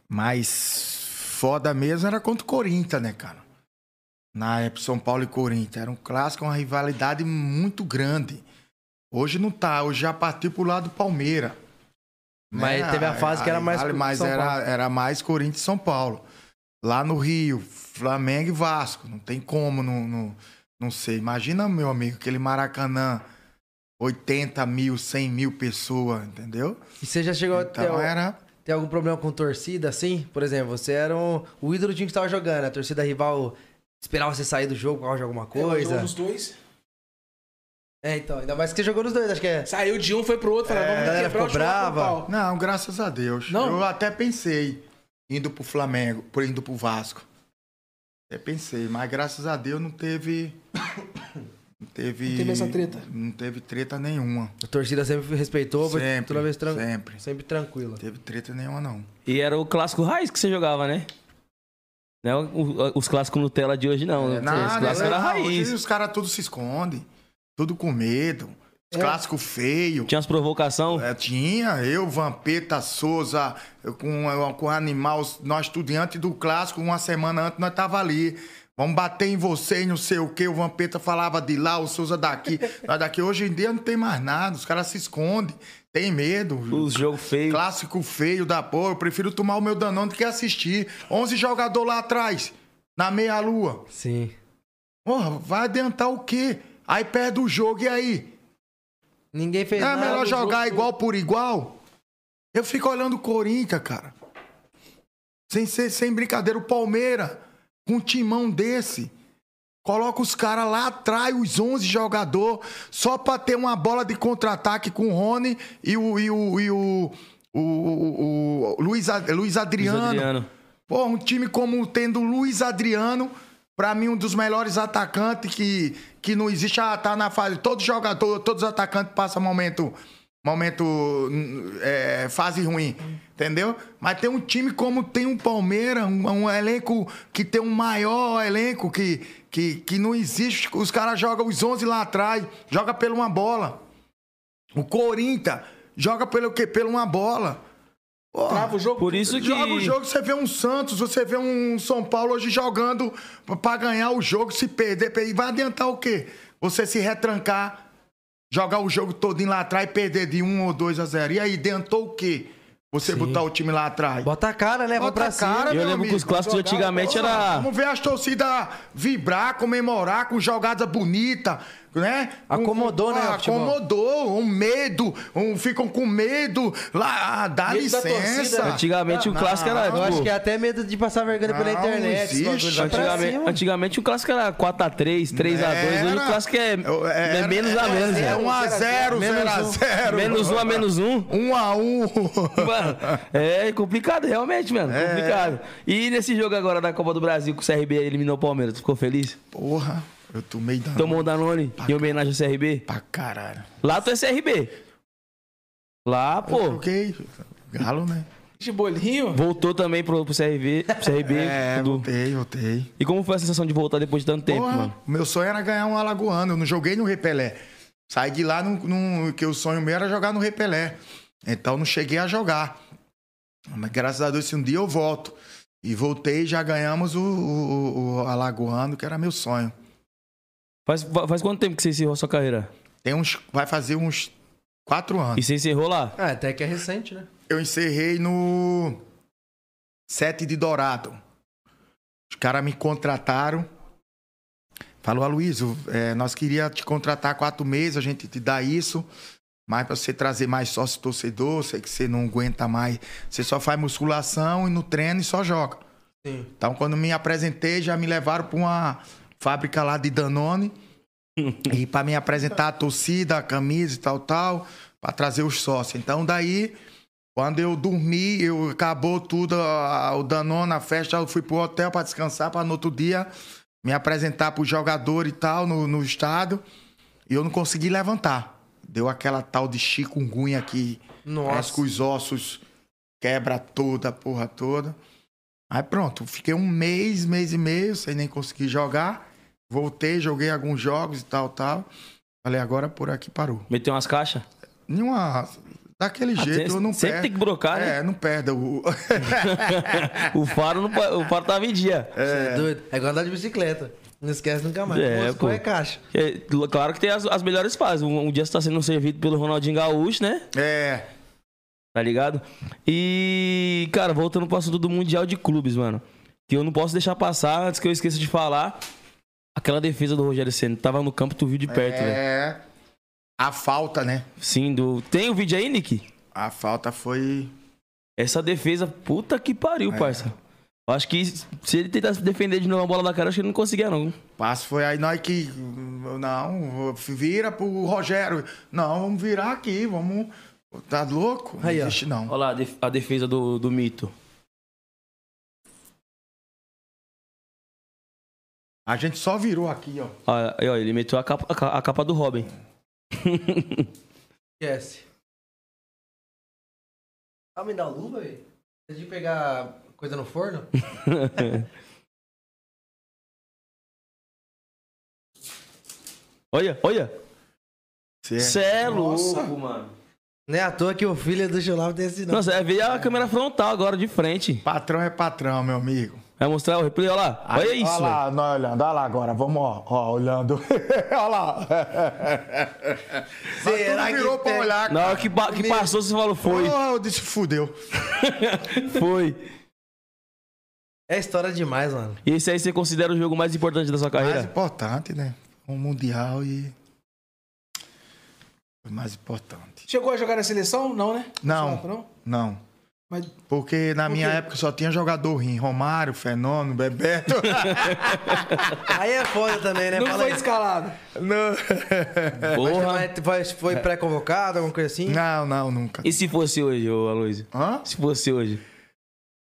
mais foda mesmo era contra o Corinthians, né, cara? Na época, São Paulo e Corinthians. Era um clássico, uma rivalidade muito grande. Hoje não tá, hoje já partiu pro lado do Palmeiras. Mas teve a fase que era mais Mas São era, Paulo. era mais Corinthians e São Paulo. Lá no Rio, Flamengo e Vasco. Não tem como não, não, não ser. Imagina, meu amigo, aquele Maracanã, 80 mil, 100 mil pessoas, entendeu? E você já chegou Então era. ter algum problema com torcida, assim? Por exemplo, você era um- o ídolo do time que estava jogando, a torcida rival esperava você sair do jogo por causa de alguma coisa. nos dois. É, então, ainda mais que você jogou nos dois, acho que é. Saiu de um, foi pro outro. Falei, É, vamos a galera ficou brava. Não, graças a Deus. Não? Eu até pensei indo pro Flamengo, por indo pro Vasco. Até pensei, mas graças a Deus não teve. Não teve. Não teve essa treta. Não teve treta nenhuma. A torcida sempre respeitou, foi Sempre, toda vez tran... sempre. sempre tranquila. Não teve treta nenhuma, não. E era o clássico raiz que você jogava, né? Não é o- o- os clássicos Nutella de hoje, não. É, Esse nada, clássico era não, raiz. Hoje os caras tudo se escondem. Tudo com medo. Os É. clássicos feios. Tinha umas provocação. É, tinha, eu, Vampeta, Souza, eu com, eu, com animal, nós estudantes do clássico, uma semana antes nós tava ali. Vamos bater em você e não sei o quê. O Vampeta falava de lá, o Souza daqui. Nós daqui hoje em dia não tem mais nada. Os caras se escondem, tem medo. Os jogos feios. Clássico feio da porra. Eu prefiro tomar o meu danão do que assistir. 11 jogadores lá atrás, na meia-lua. Sim. Porra, vai adiantar o quê? Aí perde o jogo, e aí? Ninguém fez Não é nada. melhor o jogar jogo- igual por igual? Eu fico olhando o Corinthians, cara. Sem, ser, sem brincadeira, o Palmeiras, com um timão desse. Coloca os caras lá atrás, os 11 jogadores, só pra ter uma bola de contra-ataque com o Rony e o, e o, e o, o, o- o Luiz, Luiz Luiz Adriano. Adriano. Pô, um time como tendo o Luiz Adriano, pra mim, um dos melhores atacantes que, que não existe. Ah, tá na fase. Todo jogador, todos os atacantes passam momento. Momento. é, fase ruim. Entendeu? Mas tem um time como tem um Palmeiras, um, um elenco que tem um maior elenco que, que, que não existe. Os caras jogam os 11 lá atrás, joga pela uma bola. O Corinthians joga pelo quê? Pela uma bola. Porra. Trava o jogo. Por isso que. Joga o jogo, você vê um Santos, você vê um São Paulo hoje jogando pra ganhar o jogo, se perder, perder. vai adiantar o quê? Você se retrancar, jogar o jogo todinho lá atrás e perder de 1 ou 2 a 0. E aí, adiantou o quê? Você Sim. botar o time lá atrás. Bota a cara, né? Vamos Bota pra a cara, cima. Eu meu lembro que amigo. os clássicos antigamente era. Vamos ver as torcidas vibrar, comemorar com jogadas bonitas, né? Acomodou, Um- né, o futebol? Acomodou, um medo, um, ficam com medo. Lá, ah, dá Medo licença. torcida. Antigamente o Não, clássico era. Eu acho tipo, que é até medo de passar vergonha pela Não, internet. não existe. Antigamente, cima. antigamente o clássico era 4x3, 3x2. Hoje o clássico é, é menos a menos. É né? 1 a 0 Menos 0 a um. 0 Menos um a menos um. 1 a 1 Mano, é complicado, realmente, mano. É. Complicado. E nesse jogo agora da Copa do Brasil, que o CRB eliminou o Palmeiras, tu ficou feliz? Porra, eu tomei dano. Tomou um Danone em homenagem ao CRB? Pra caralho. Lá tu é CRB. Lá, Eu pô. troquei. Galo, né? De bolinho. Voltou também pro, pro CRB. Pro CRB É, do- voltei, voltei. E como foi a sensação de voltar depois de tanto tempo, Porra, mano? o meu sonho era ganhar um Alagoano. Eu não joguei no Repelé. Saí de lá, num, num- que o sonho meu era jogar no Repelé. Então não cheguei a jogar. Mas graças a Deus, se um dia eu volto. E voltei, já ganhamos o, o- o Alagoano, que era meu sonho. Faz, faz quanto tempo que você encerrou a sua carreira? Tem uns. Vai fazer uns quatro anos. E você encerrou lá? Ah, até que é recente, né? Eu encerrei no 7 de Dourado. Os caras me contrataram. falou, Aloysio, é, nós queríamos te contratar quatro meses, a gente te dá isso, mas para você trazer mais sócio torcedor, sei que você não aguenta mais, você só faz musculação e no treino e só joga. Sim. Então, quando me apresentei, já me levaram para uma fábrica lá de Danone. e para me apresentar a torcida, a camisa e tal, tal, para trazer os sócios. Então, daí, quando eu dormi, eu acabou tudo, a- o Danone, a festa, eu fui pro hotel para descansar, para no outro dia me apresentar pro jogador e tal, no, no estádio. E eu não consegui levantar. Deu aquela tal de chikungunya aqui. Nossa. Parece que os ossos quebra toda, a porra toda. Aí pronto, fiquei um mês, mês e meio, sem nem conseguir jogar. Voltei, joguei alguns jogos e tal, tal. Falei, agora por aqui parou. Meteu umas caixas? Nenhuma. Daquele jeito, tem- eu não Ah, sempre perdo. tem que brocar, né? É, não perda o. O faro, não, o faro tava em dia. Você é doido. É igual andar de bicicleta. Não esquece nunca mais. É, Moscou pô. é caixa. É, claro que tem as, as melhores fases. Um, um dia você tá sendo servido pelo Ronaldinho Gaúcho, né? é. Tá ligado? E, cara, voltando pro assunto do Mundial de Clubes, mano. Que eu não posso deixar passar, antes que eu esqueça de falar. Aquela defesa do Rogério Senna. Tava no campo, tu viu de perto, velho. É. A falta, né? Sim, do... Tem o vídeo aí, Nick? A falta foi. Essa defesa, puta que pariu, É. parça. Acho que se ele tentasse defender de novo a bola da cara, acho que ele não conseguia, não. Passo foi aí nós que. Não, vira pro Rogério. Não, vamos virar aqui, vamos. Tá louco? Aí, ó. não existe, não. Olha lá a defesa do, do mito. A gente só virou aqui, ó. Olha, ó, ele meteu a capa, a a capa do Robin. Esquece. Ah, me dá luva, velho? Você de pegar coisa no forno? olha, olha. Cê- Cê é Nossa. louco, mano. Não é à toa que o filho do Chulavo tem esse não. Nossa, é ver a câmera frontal agora, de frente. Patrão é patrão, meu amigo. Vai mostrar o replay, olha lá. Olha Aí, isso, Olha lá, nós olhando, olha lá agora. Vamos, ó, ó olhando. olha lá. Será que tudo virou pra tem? olhar, velho. Na hora cara. que, que passou, você falou, foi. Oh, eu disse, fudeu. Foi. É história demais, mano. E esse aí você considera o jogo mais importante da sua Mais carreira? importante, né? Um mundial e... Foi mais importante. Chegou a jogar na seleção? Não, né? Não. Não? Não. Mas Porque na Por minha época só tinha jogador ruim. Romário, Fenômeno, Bebeto. Aí é foda também, né? não Fala foi aí. não. escalado. Mas, Porra. mas foi, pré-convocado, alguma coisa assim? não, não, nunca. E se fosse hoje, ô Aloysio? Hã? Se fosse hoje?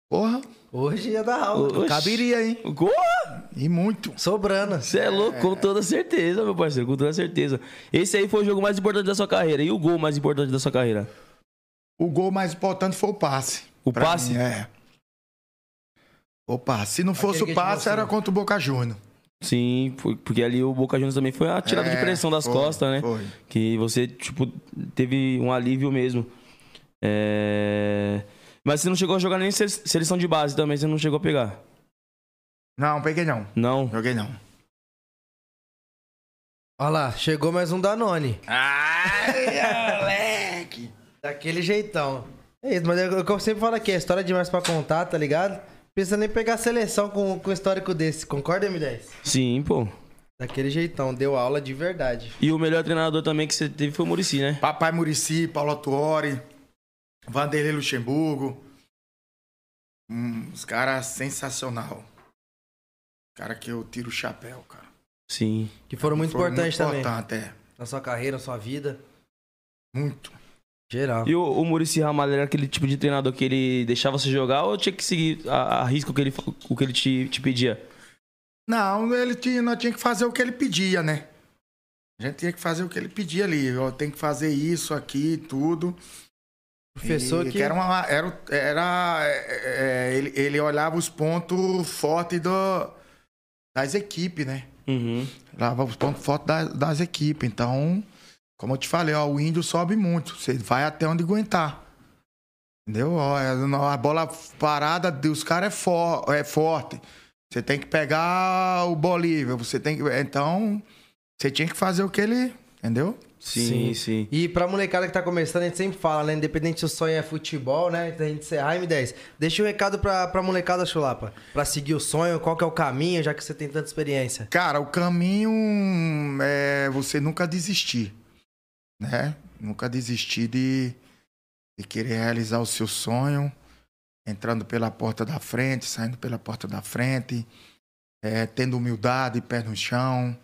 Porra, Hoje ia dar aula. Oxi. caberia, hein? Porra! E muito. Sobrando. Você é louco, com toda certeza, meu parceiro, com toda certeza. Esse aí foi o jogo mais importante da sua carreira. E o gol mais importante da sua carreira? O gol mais importante foi o passe. O passe? mim, é. O passe. Se não fosse Aquele o passe, era contra o Boca Juniors. Sim, foi- porque ali o Boca Juniors também foi a tirada de É, pressão das foi, costas, né? Foi. Que você, tipo, teve um alívio mesmo. É... Mas você não chegou a jogar nem se- seleção de base também, você não chegou a pegar? Não, peguei não. Não. Joguei não. Olha lá, chegou mais um Danone. Ai, moleque. Daquele jeitão. É isso, mas é o que eu sempre falo aqui, é história demais pra contar, tá ligado? Precisa nem pegar a seleção com, com um histórico desse, concorda, M10? Sim, pô. Daquele jeitão, deu aula de verdade. E o melhor treinador também que você teve foi o Murici, né? Papai Murici, Paulo Tuori, Vanderlei Luxemburgo. Hum, os caras sensacional. Cara que eu tiro o chapéu, cara. Sim. Que foram muito Foi importantes também. importante, é. Na sua carreira, na sua vida. Muito. Geral. E o, o Murici Ramalho era aquele tipo de treinador que ele deixava você jogar ou tinha que seguir a, a risco que ele, o que ele te, te pedia? Não, ele tinha, nós tinha que fazer o que ele pedia, né? A gente tinha que fazer o que ele pedia ali. Ó, tem que fazer isso aqui, tudo. Professor E que... era uma. Era, era, é, é, ele, ele olhava os pontos fortes do, das equipes, né? Uhum. Olhava os pontos fortes das, das equipes. Então, como eu te falei, ó, o índio sobe muito. Você vai até onde aguentar. Entendeu? Ó, é, a bola parada dos caras é, for, é forte. Você tem que pegar o Bolívia. Você tem que. Então, você tinha que fazer o que ele Entendeu? Sim, sim. E pra molecada que tá começando, a gente sempre fala, né? Independente se o sonho é futebol, né? Então a gente encerrar, M10. Deixa um recado pra, pra molecada, Chulapa. Pra seguir o sonho, qual que é o caminho, já que você tem tanta experiência. Cara, o caminho é você nunca desistir, né? Nunca desistir de, de querer realizar o seu sonho, entrando pela porta da frente, saindo pela porta da frente, é, tendo humildade, pé no chão,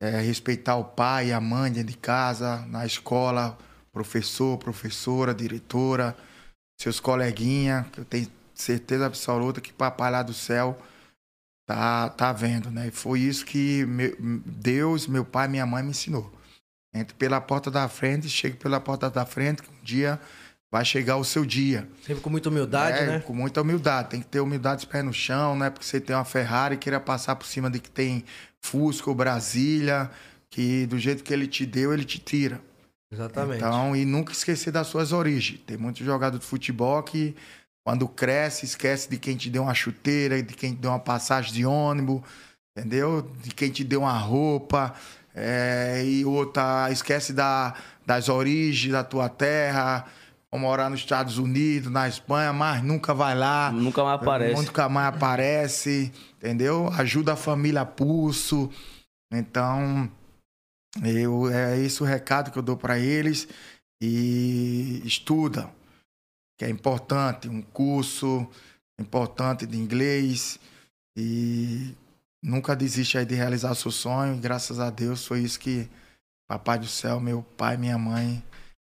é, respeitar o pai a mãe dentro de casa, na escola, professor, professora, diretora, seus coleguinhas, que eu tenho certeza absoluta que papai lá do céu tá, tá vendo, né? E foi isso que meu- Deus, meu pai e minha mãe me ensinou. Entre pela porta da frente, chegue pela porta da frente, que um dia vai chegar o seu dia. Sempre com muita humildade, É, né? Com muita humildade. Tem que ter humildade de pé no chão, não é porque você tem uma Ferrari e queira passar por cima de que tem Fusca ou Brasília, que do jeito que ele te deu, ele te tira. Exatamente. Então, e nunca esquecer das suas origens. Tem muito jogador de futebol que, quando cresce, esquece de quem te deu uma chuteira, de quem te deu uma passagem de ônibus, entendeu? De quem te deu uma roupa. É, e outra, esquece da, das origens da tua terra. Ou morar nos Estados Unidos, na Espanha, mas nunca vai lá. Nunca mais aparece. Nunca mais aparece, entendeu? Ajuda a família a pulso. Então, eu, é esse o recado que eu dou para eles. E estuda, que é importante, um curso importante de inglês. E nunca desiste aí de realizar seu sonho. E graças a Deus foi isso que Papai do Céu, meu pai minha mãe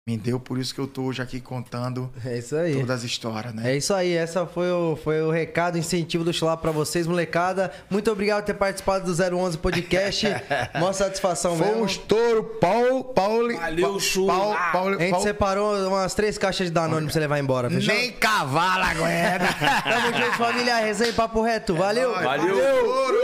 me deu. Por isso que eu tô hoje aqui contando É isso aí. todas as histórias, né? É isso aí, essa foi o, foi o recado, incentivo do Chulapa pra vocês, molecada. Muito obrigado por ter participado do 011 Podcast. Mó satisfação Foi mesmo. um estouro, Paulo, Paulo, Valeu, Chula. Paulo, Paulo, A gente Paulo- separou umas três caixas de Danone pra você levar embora, fechou? nem cavalo aguenta. Tamo junto, família. Resenha e papo reto. Valeu. Valeu. Ouro.